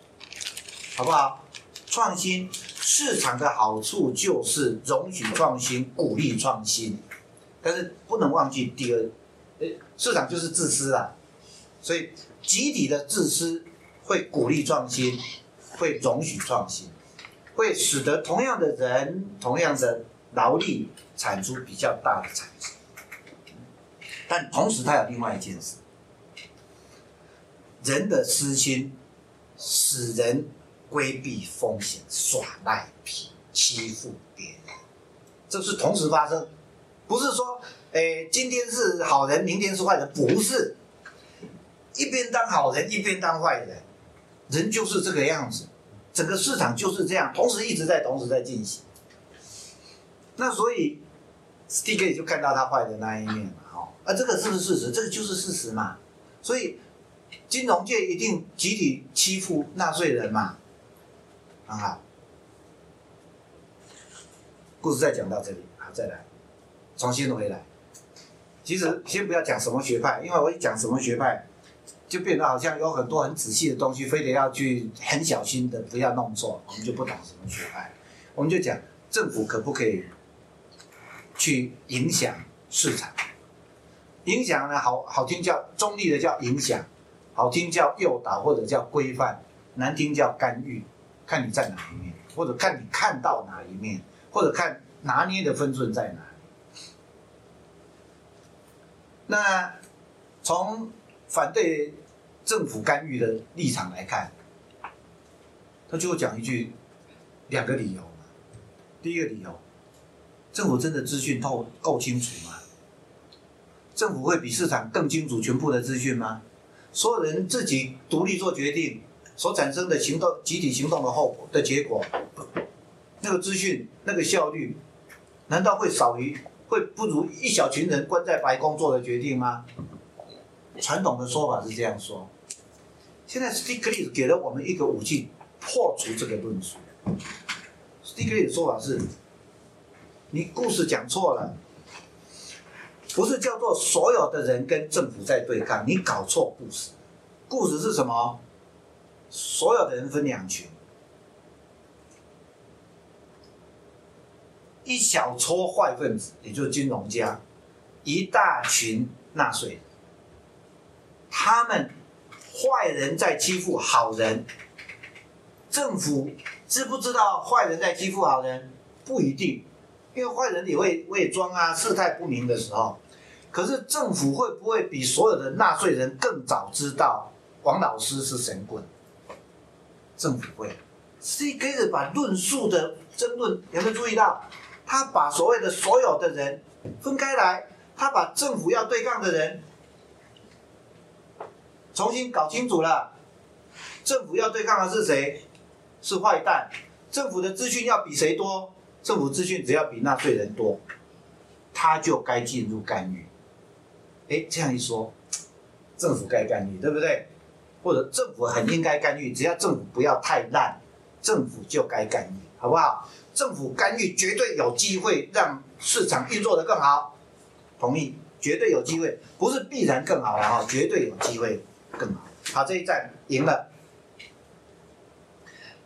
好不好？创新市场的好处就是容许创新、鼓励创新，但是不能忘记第二，市场就是自私啊，所以集体的自私会鼓励创新，会容许创新，会使得同样的人、同样的劳力产出比较大的产值。但同时，它有另外一件事，人的私心使人规避风险、耍赖皮、欺负别人，这是同时发生，不是说，诶，今天是好人，明天是坏人，不是，一边当好人，一边当坏人，人就是这个样子，整个市场就是这样，同时一直在同时在进行。那所以 s t i k 就看到他坏的那一面嘛，哦，啊，这个是不是事实？这个就是事实嘛。所以金融界一定集体欺负纳税人嘛，很好。故事再讲到这里，好，再来，重新回来。其实先不要讲什么学派，因为我一讲什么学派，就变得好像有很多很仔细的东西，非得要去很小心的不要弄错，我们就不懂什么学派。我们就讲政府可不可以去影响市场？影响呢，好好听叫中立的叫影响，好听叫诱导或者叫规范，难听叫干预，看你在哪一面，或者看你看到哪一面，或者看拿捏的分寸在哪。那从反对政府干预的立场来看，他就讲一句两个理由。第一个理由，政府真的资讯透够清楚吗？政府会比市场更清楚全部的资讯吗？所有人自己独立做决定所产生的行动、集体行动的后果的结果，那个资讯、那个效率，难道会少于、会不如一小群人关在白宫做的决定吗？传统的说法是这样说。现在 Stiglitz 给了我们一个武器，破除这个论述。Stiglitz 的说法是：你故事讲错了。不是叫做所有的人跟政府在对抗，你搞错故事。故事是什么？所有的人分两群，一小撮坏分子，也就是金融家，一大群纳税人。他们坏人在欺负好人，政府知不知道坏人在欺负好人？不一定，因为坏人也会伪装啊，事态不明的时候。可是政府会不会比所有的纳税人更早知道王老师是神棍？政府会，所以可以把论述的争论有没有注意到？他把所谓的所有的人分开来，他把政府要对抗的人重新搞清楚了。政府要对抗的是谁？是坏蛋。政府的资讯要比谁多？政府资讯只要比纳税人多，他就该进入干预。哎，这样一说，政府该干预，对不对？或者政府很应该干预，只要政府不要太烂，政府就该干预，好不好？政府干预绝对有机会让市场运作的更好，同意？绝对有机会，不是必然更好啊，绝对有机会更好。好，这一战赢了，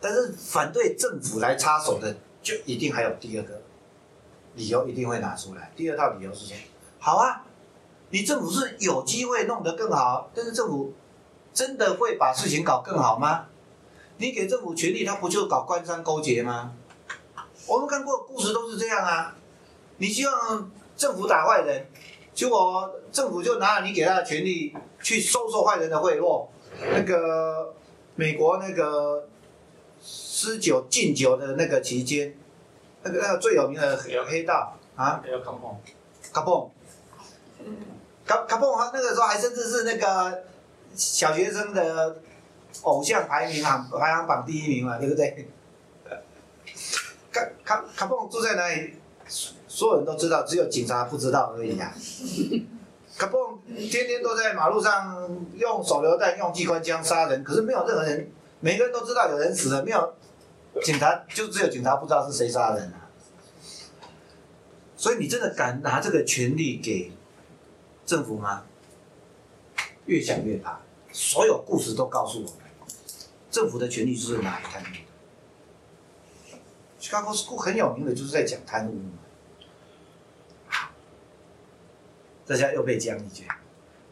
但是反对政府来插手的，就一定还有第二个理由一定会拿出来。第二套理由是说，好啊，你政府是有机会弄得更好，但是政府真的会把事情搞更好吗？你给政府权力，他不就搞官商勾结吗？我们看过故事都是这样啊。你希望政府打坏人，结果政府就拿了你给他的权利去收受坏人的贿赂。那个美国那个施酒禁酒的那个期间，那个那个最有名的黑黑道啊，要看碰，卡蹦，卡卡蹦，那个时候还甚至是那个小学生的偶像排名行排行榜第一名嘛，对不对？卡卡卡蹦住在哪里？所有人都知道，只有警察不知道而已啊。卡蹦天天都在马路上用手榴弹、用机关枪杀人，可是没有任何人，每个人都知道有人死了，没有警察，就只有警察不知道是谁杀人啊。所以你真的敢拿这个权利给政府吗？越想越怕。所有故事都告诉我们，政府的权利就是拿来贪污的。Chicago School 很有名的就是在讲贪污嘛。这下又被讲一句，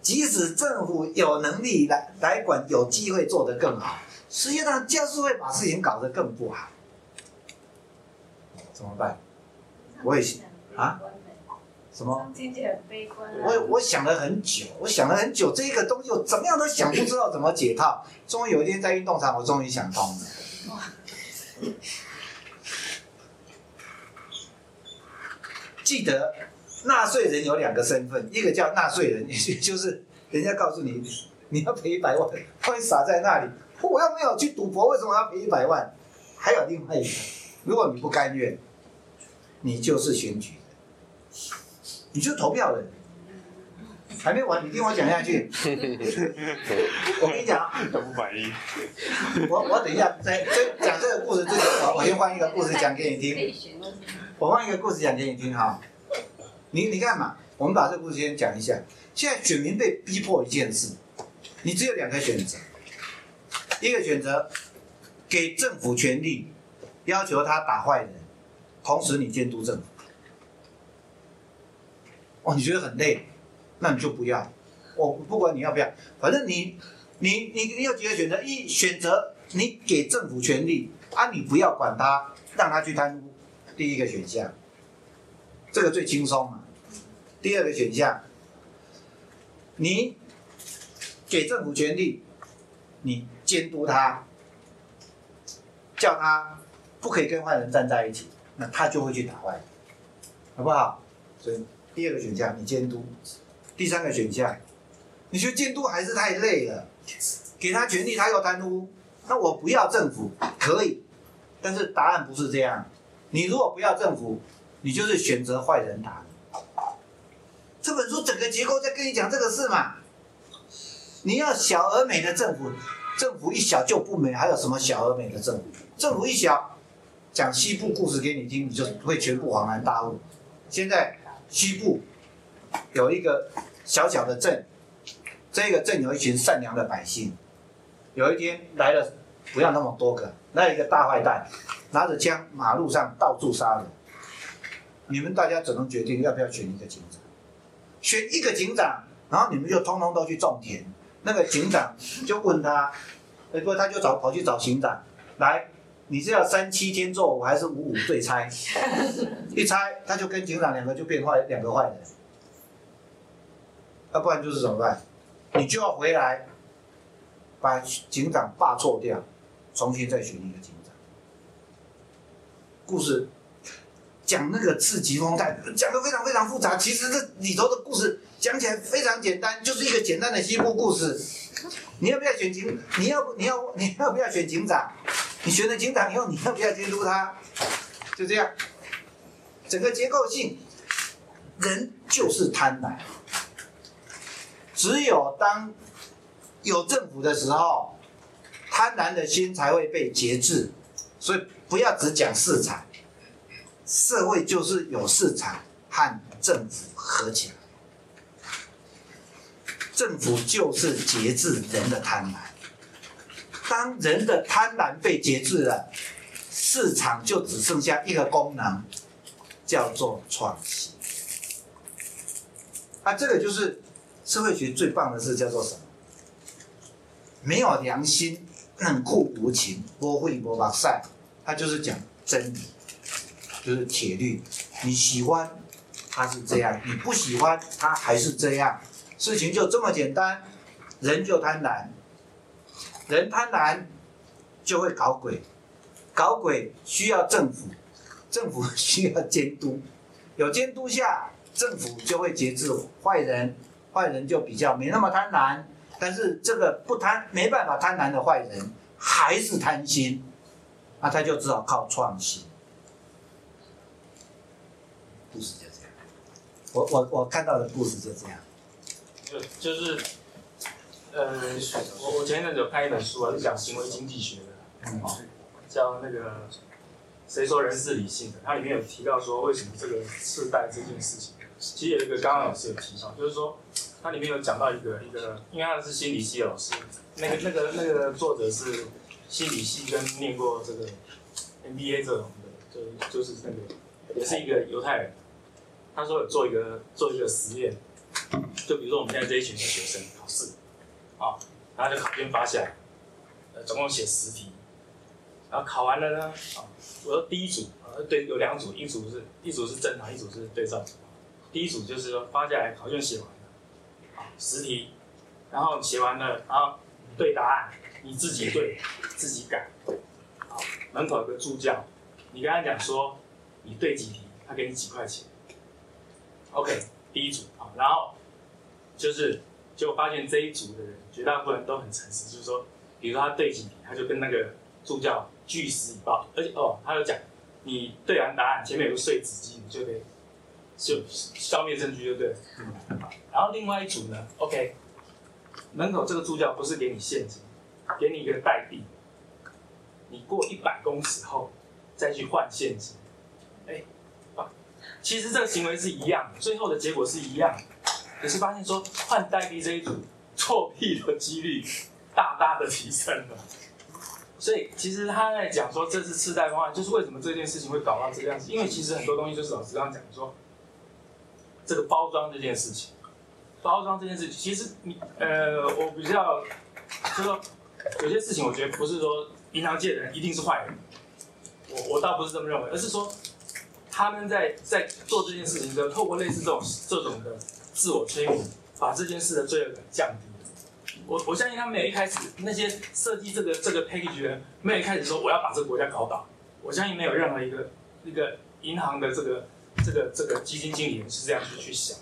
即使政府有能力来来管，有机会做得更好，实际上就是会把事情搞得更不好。怎么办？我也啊？什么？听起来很悲观啊。我我想了很久，我想了很久，这个东西我怎么样都想不知道怎么解套。终于有一天在运动场，我终于想通了。记得纳税人有两个身份，一个叫纳税人，也就是人家告诉你 你要赔一百万，万一撒在那里，我又没有去赌博，为什么要赔一百万？还有另外一个，如果你不甘愿，你就是选举人，你就投票人。还没完，你听我讲下去。我跟你讲，都不满意。我我等一下在在讲这个故事之前，我我先换一个故事讲给你听。我换一个故事讲给你听哈。你你看嘛，我们把这个故事先讲一下。现在选民被逼迫一件事，你只有两个选择，一个选择给政府权力，要求他打坏人，同时你监督政府。哦，你觉得很累，那你就不要。我不管你要不要，反正你你你你有几个选择：一选择你给政府权力，啊，你不要管他，让他去贪污。第一个选项，这个最轻松嘛。第二个选项，你给政府权力，你监督他，叫他不可以跟坏人站在一起，那他就会去打坏人，好不好？所以第二个选项你监督，第三个选项，你觉得监督还是太累了，给他权力他又贪污，那我不要政府可以，但是答案不是这样。你如果不要政府，你就是选择坏人打你。这本书整个结构在跟你讲这个事嘛。你要小而美的政府，政府一小就不美，还有什么小而美的政府？政府一小，讲西部故事给你听，你就会全部恍然大悟。现在西部有一个小小的镇，这个镇有一群善良的百姓。有一天来了，不要那么多个，来一个大坏蛋。拿着枪，马路上到处杀人。你们大家只能决定要不要选一个警长，选一个警长，然后你们就通通都去种田。那个警长就问他，不过他就找跑去找警长，来，你是要三七天做五还是五五对拆？一拆，他就跟警长两个就变坏，两个坏人。要不然就是怎么办？你就要回来，把警长罢黜掉，重新再选一个警长。故事讲那个次级风态，讲的非常非常复杂。其实这里头的故事讲起来非常简单，就是一个简单的西部故事。你要不要选警？你要不你要你要不要选警长？你选了警长以后，你要不要监督他？就这样，整个结构性，人就是贪婪。只有当有政府的时候，贪婪的心才会被节制。所以。不要只讲市场，社会就是有市场和政府合起来，政府就是节制人的贪婪。当人的贪婪被节制了，市场就只剩下一个功能，叫做创新。啊，这个就是社会学最棒的事，叫做什么？没有良心，冷酷无情，波会波把赛，它就是讲真理，就是铁律。你喜欢，它是这样；你不喜欢，它还是这样。事情就这么简单。人就贪婪，人贪婪就会搞鬼，搞鬼需要政府，政府需要监督，有监督下，政府就会节制坏人，坏人就比较没那么贪婪。但是这个不贪没办法贪婪的坏人还是贪心，那他就只好靠创新。故事就这样，我我我看到的故事就这样。就就是，呃，我我前一阵子有看一本书啊，是讲行为经济学的，叫那个谁说人是理性的？它里面有提到说，为什么这个世代这件事情，其实有一个刚刚老师有提到，就是说它里面有讲到一个一个，因为他是心理系的老师，那个那个那个作者是心理系跟念过这个 MBA 这种的，就就是那个也是一个犹太人，他说有做一个做一个实验。就比如说我们现在这一群的学生考试，啊，然后就考卷发下来，呃，总共写十题，然后考完了呢，啊，我说第一组啊，对，有两组，一组是一组是正常，一组是对照组。第一组就是说发下来考卷写完了，啊，十题，然后写完了，然后对答案，你自己对，自己改，好，门口有个助教，你跟他讲说你对几题，他给你几块钱。，OK。第一组啊，然后就是结果发现这一组的人绝大部分都很诚实，就是说，比如说他对几题，他就跟那个助教据实以报，而且哦，他就讲，你对完答案前面有个碎纸机，你就可以就消灭证据，就对了。然后另外一组呢，OK，门口这个助教不是给你现金，给你一个代币，你过一百公尺后再去换现金，其实这个行为是一样的，最后的结果是一样的，可是发现说换代币这一组作弊的几率大大的提升了。所以其实他在讲说这是次贷方案，就是为什么这件事情会搞到这个样子？因为其实很多东西就是老师刚刚讲说，这个包装这件事情，包装这件事情，其实你呃，我比较就说有些事情，我觉得不是说银行界的人一定是坏人，我我倒不是这么认为，而是说。他们在在做这件事情的，透过类似这种这种的自我催眠，把这件事的罪恶感降低。我我相信他们没有一开始那些设计这个这个 package 的人，没有一开始说我要把这个国家搞倒。我相信没有任何一个一个银行的这个这个这个基金经理是这样去去想。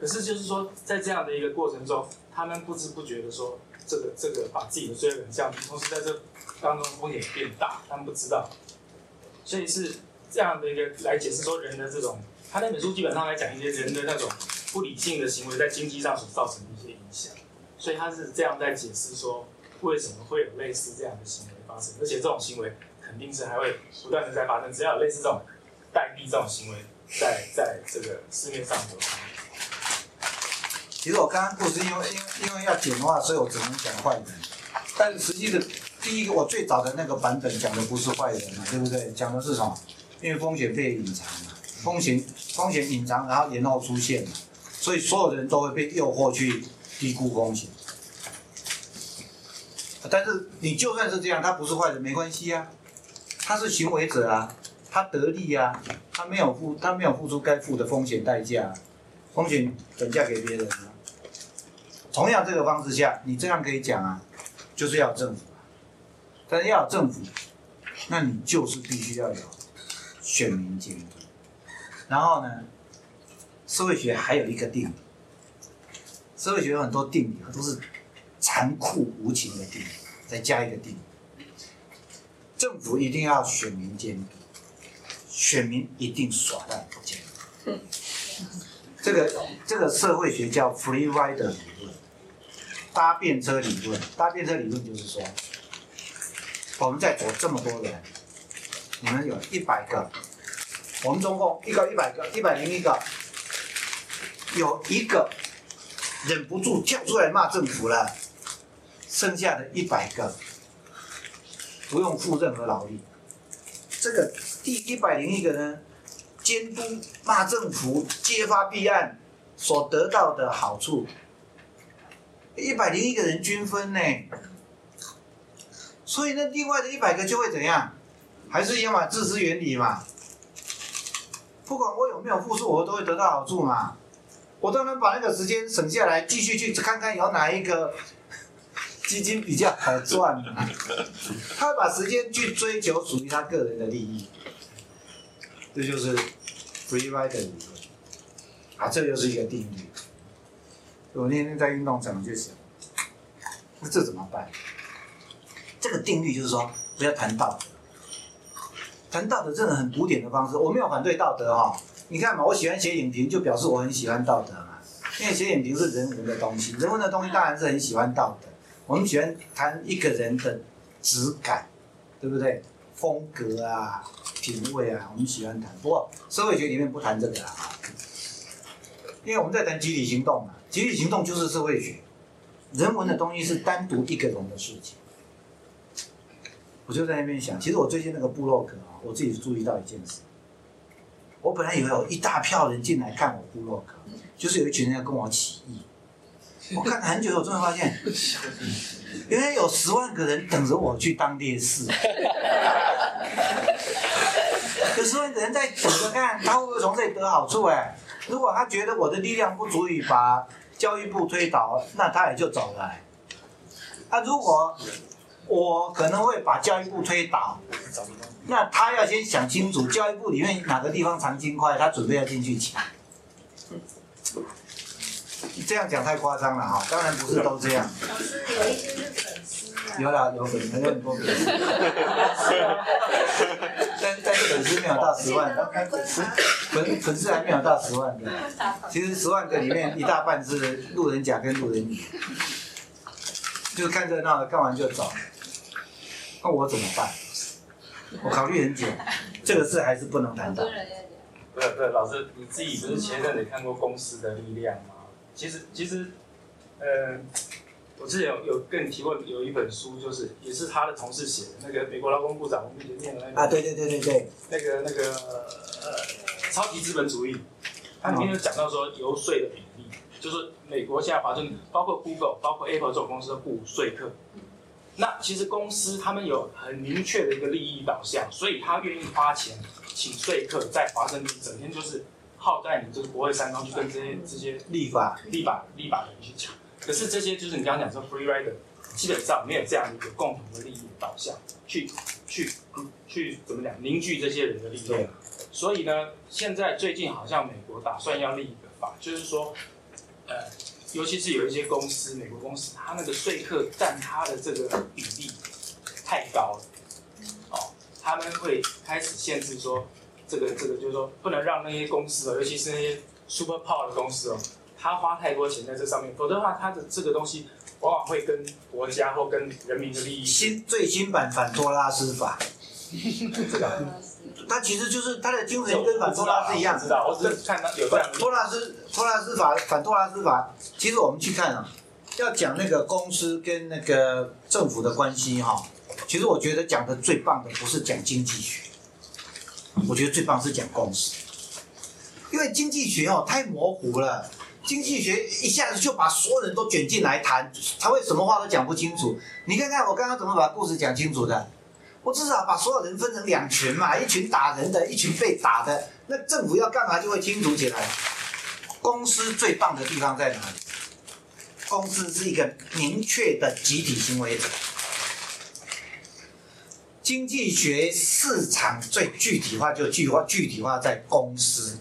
可是就是说，在这样的一个过程中，他们不知不觉的说，这个这个把自己的罪恶感降低，同时在这当中风险变大，他们不知道，所以是。这样的一个来解释说人的这种，他那本书基本上来讲一些人的那种不理性的行为在经济上所造成的一些影响，所以他是这样在解释说为什么会有类似这样的行为发生，而且这种行为肯定是还会不断的在发生，只要有类似这种代币这种行为在在这个市面上有。其实我刚刚不是因为因为因为要简化，所以我只能讲坏人，但是实际的第一个我最早的那个版本讲的不是坏人嘛，对不对？讲的是什么？因为风险被隐藏嘛，风险风险隐藏，然后延后出现嘛，所以所有人都会被诱惑去低估风险。但是你就算是这样，他不是坏人没关系啊，他是行为者啊，他得利啊，他没有付他没有付出该付的风险代价，风险转嫁给别人啊。同样这个方式下，你这样可以讲啊，就是要政府，但是要政府，那你就是必须要有。选民监督，然后呢？社会学还有一个定理，社会学有很多定理，都是残酷无情的定理，再加一个定理：政府一定要选民监督，选民一定耍赖不监督。这个这个社会学叫 free rider 理论，搭便车理论。搭便车理论就是说，我们在走这么多人。你们有一百个，我们总共一个一百个，一百零一个，有一个忍不住叫出来骂政府了，剩下的一百个不用付任何劳力。这个第一百零一个呢，监督骂政府、揭发弊案所得到的好处，一百零一个人均分呢。所以那另外的一百个就会怎样？还是一样嘛，自私原理嘛。不管我有没有付出，我都会得到好处嘛。我当然把那个时间省下来，继续去看看有哪一个基金比较好赚嘛。他会把时间去追求属于他个人的利益，这就是 free rider 理论啊，这又是一个定律。我那天在运动场就想，那这怎么办？这个定律就是说，不要谈道德。谈道德真的很古典的方式，我没有反对道德哈。你看嘛，我喜欢写影评，就表示我很喜欢道德嘛。因为写影评是人文的东西，人文的东西当然是很喜欢道德。我们喜欢谈一个人的质感，对不对？风格啊，品味啊，我们喜欢谈。不过社会学里面不谈这个啊，因为我们在谈集体行动嘛，集体行动就是社会学。人文的东西是单独一个人的事情。我就在那边想，其实我最近那个部落格啊，我自己注意到一件事。我本来以为有一大票人进来看我部落格，就是有一群人要跟我起义。我看了很久，我终于发现，原来有十万个人等着我去当烈士。有十万个人在等着看他会不会从这里得好处哎。如果他觉得我的力量不足以把教育部推倒，那他也就走了。啊，如果我可能会把教育部推倒，那他要先想清楚教育部里面哪个地方藏金块，他准备要进去抢。这样讲太夸张了哈，当然不是都这样。有一些是粉丝啊。有啦，有粉，有很多粉丝。但但是粉丝没有到十万，粉粉丝还没有到十万个。其实十万个里面一大半是路人甲跟路人乙，就看热闹的，看完就走。那我怎么办？我考虑很久，这个事还是不能谈的。不是不是，老师你自己不是前阵子看过《公司的力量》吗？其实其实，呃，我之前有有跟你提过，有一本书，就是也是他的同事写的，那个美国劳工部长，我们以前念的那个啊，对对对对对，那个那个呃，超级资本主义，它里面有讲到说游说的比例，就是美国现在保证，包括 Google、包括 Apple 这种公司都不税客。那其实公司他们有很明确的一个利益导向，所以他愿意花钱请说客在华盛顿整天就是耗在你这个国会山庄去跟这些这些立法 立法立法的人去抢。可是这些就是你刚刚讲说 free rider，基本上没有这样一个共同的利益导向，去去去怎么讲凝聚这些人的力量。所以呢，现在最近好像美国打算要立一个法，就是说，呃。尤其是有一些公司，美国公司，它那个税客占它的这个比例太高了，哦，他们会开始限制说，这个这个就是说，不能让那些公司哦，尤其是那些 super power 的公司哦，他花太多钱在这上面，否则的话，他的这个东西往往会跟国家或跟人民的利益。新最新版反托拉斯法，这个。他其实就是他的精神跟反托拉斯一样，知道？我只是看到有这样。托拉斯托拉斯法反托拉斯法，其实我们去看啊，要讲那个公司跟那个政府的关系哈，其实我觉得讲的最棒的不是讲经济学，我觉得最棒是讲公司，因为经济学哦太模糊了，经济学一下子就把所有人都卷进来谈，他会什么话都讲不清楚。你看看我刚刚怎么把故事讲清楚的。我至少把所有人分成两群嘛，一群打人的，一群被打的。那政府要干嘛就会清楚起来。公司最棒的地方在哪里？公司是一个明确的集体行为者。经济学市场最具体化就具化具体化在公司，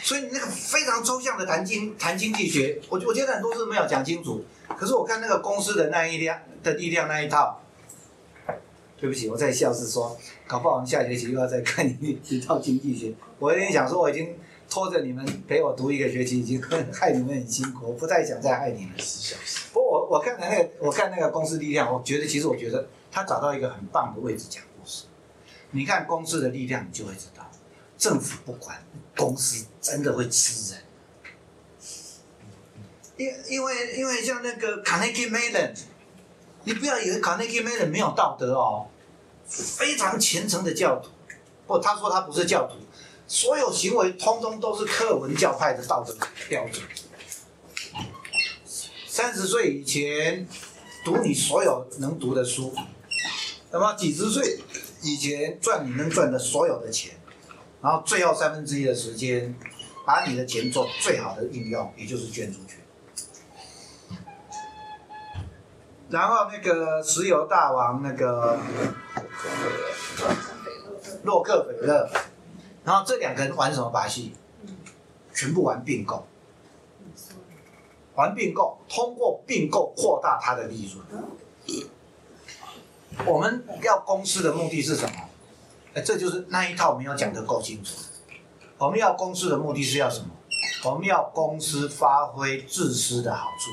所以你那个非常抽象的谈经谈经济学，我我觉得很多是没有讲清楚。可是我看那个公司的那一量的力量那一套。对不起，我在笑是说，搞不好我们下学期又要再看一一套经济学。我有点想说，我已经拖着你们陪我读一个学期，已经害你们很辛苦，我不太想再害你们。不过我我看的那个，我看那个公司力量，我觉得其实我觉得他找到一个很棒的位置讲故事。你看公司的力量，你就会知道，政府不管，公司真的会吃人。因因为因为像那个 Carnegie Mellon。你不要以为卡内基梅人没有道德哦，非常虔诚的教徒。不，他说他不是教徒，所有行为通通都是课文教派的道德标准。三十岁以前读你所有能读的书，那么几十岁以前赚你能赚的所有的钱，然后最后三分之一的时间，把你的钱做最好的应用，也就是捐出去。然后那个石油大王那个洛克菲勒，然后这两个人玩什么把戏？全部玩并购，玩并购，通过并购扩大它的利润。我们要公司的目的是什么？哎，这就是那一套没有讲得够清楚。我们要公司的目的是要什么？我们要公司发挥自私的好处，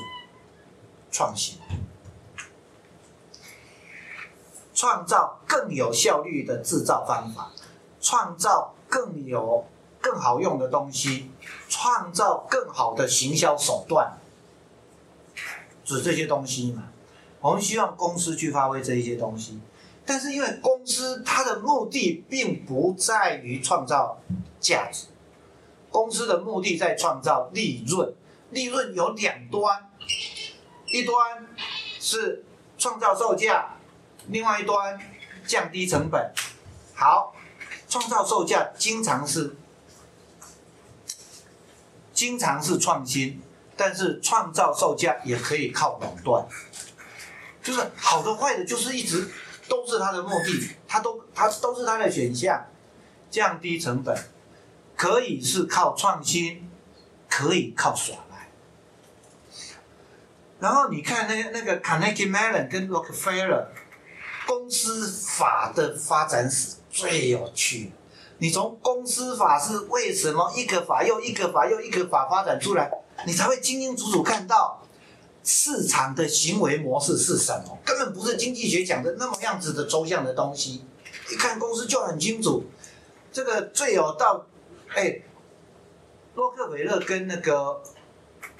创新。创造更有效率的制造方法，创造更有更好用的东西，创造更好的行销手段，指这些东西嘛。我们希望公司去发挥这一些东西，但是因为公司它的目的并不在于创造价值，公司的目的在创造利润，利润有两端，一端是创造售价。另外一端降低成本，好，创造售价经常是经常是创新，但是创造售价也可以靠垄断，就是好的坏的，就是一直都是它的目的，它都它都是它的选项，降低成本。可以是靠创新，可以靠耍赖，然后你看那个那个 Carnegie Mellon 跟 Rockefeller。公司法的发展史最有趣。你从公司法是为什么一个法又一个法又一个法发展出来，你才会清清楚楚看到市场的行为模式是什么。根本不是经济学讲的那么样子的抽象的东西，一看公司就很清楚。这个最有道，哎，洛克菲勒跟那个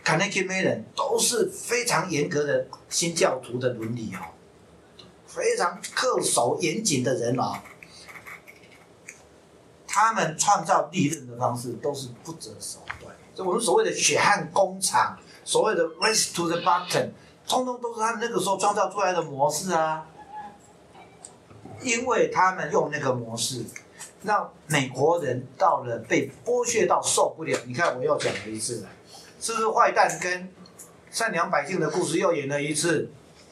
卡内基梅人都是非常严格的新教徒的伦理哦。非常恪守严谨的人啊，他们创造利润的方式都是不择手段。就我们所谓的血汗工厂，所谓的 race to the bottom，通通都是他们那个时候创造出来的模式啊。因为他们用那个模式，让美国人到了被剥削到受不了。你看，我又讲了一次了，是不是坏蛋跟善良百姓的故事又演了一次？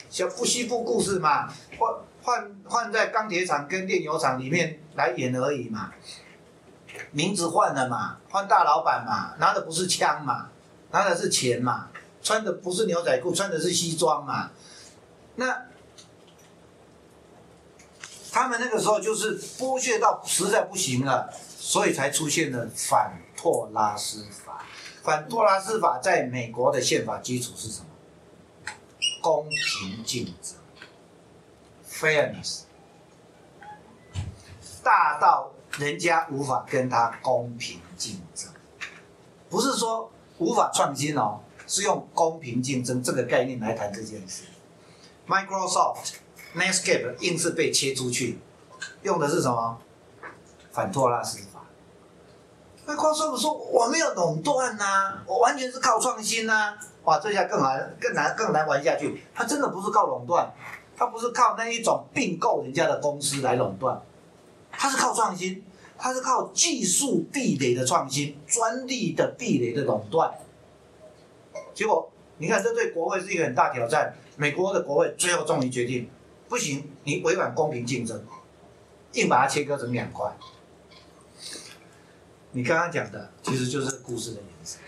像不西部故事嘛，换换换在钢铁厂跟炼油厂里面来演而已嘛，名字换了嘛，换大老板嘛，拿的不是枪嘛，拿的是钱嘛，穿的不是牛仔裤，穿的是西装嘛，那他们那个时候就是剥削到实在不行了，所以才出现了反托拉斯法。反托拉斯法在美国的宪法基础是什么？公平竞争，fairness，大到人家无法跟他公平竞争，不是说无法创新哦，是用公平竞争这个概念来谈这件事。Microsoft、Netscape 硬是被切出去，用的是什么？反托拉斯法。Microsoft 说我没有垄断呐，我完全是靠创新呐。哇，这下更难、更难、更难玩下去。他真的不是靠垄断，他不是靠那一种并购人家的公司来垄断，他是靠创新，他是靠技术壁垒的创新、专利的壁垒的垄断。结果你看，这对国会是一个很大挑战。美国的国会最后终于决定，不行，你违反公平竞争，硬把它切割成两块。你刚刚讲的其实就是故事的延伸，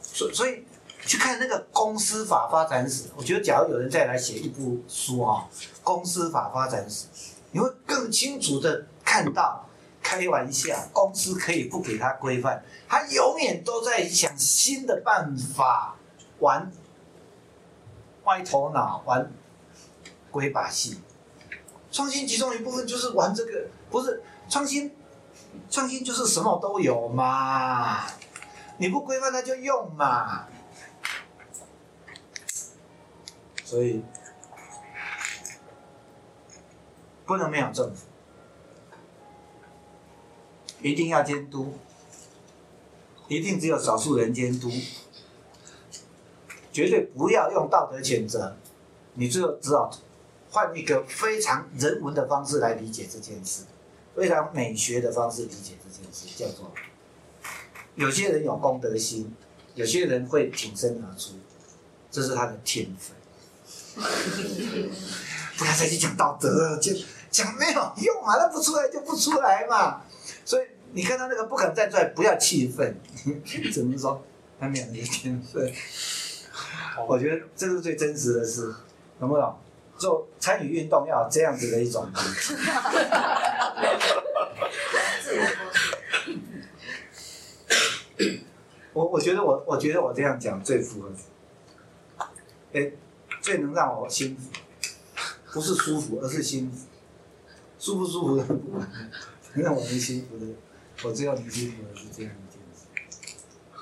所所以。去看那个公司法发展史，我觉得假如有人再来写一部书哈，公司法发展史，你会更清楚的看到，开玩笑，公司可以不给他规范，他永远都在想新的办法，玩歪头脑，玩鬼把戏。创新其中一部分就是玩这个，不是创新，创新就是什么都有嘛，你不规范他就用嘛。所以不能没有政府。一定要监督，一定只有少数人监督，绝对不要用道德谴责，你最后只好换一个非常人文的方式来理解这件事，非常美学的方式理解这件事，叫做有些人有公德心，有些人会挺身而出，这是他的天分。不要再去讲道德了，讲讲没有用嘛，那不出来就不出来嘛。所以你看他那个不肯站出来，不要气愤，只能说他没有那个天分。我觉得这是最真实的事，懂不懂？做参与运动要有这样子的一种。我我觉得我我觉得我这样讲最符合，哎，最能让我幸福，不是舒服，而是幸福。舒不舒服的，能让我们幸福的，我只要能幸福的是这样。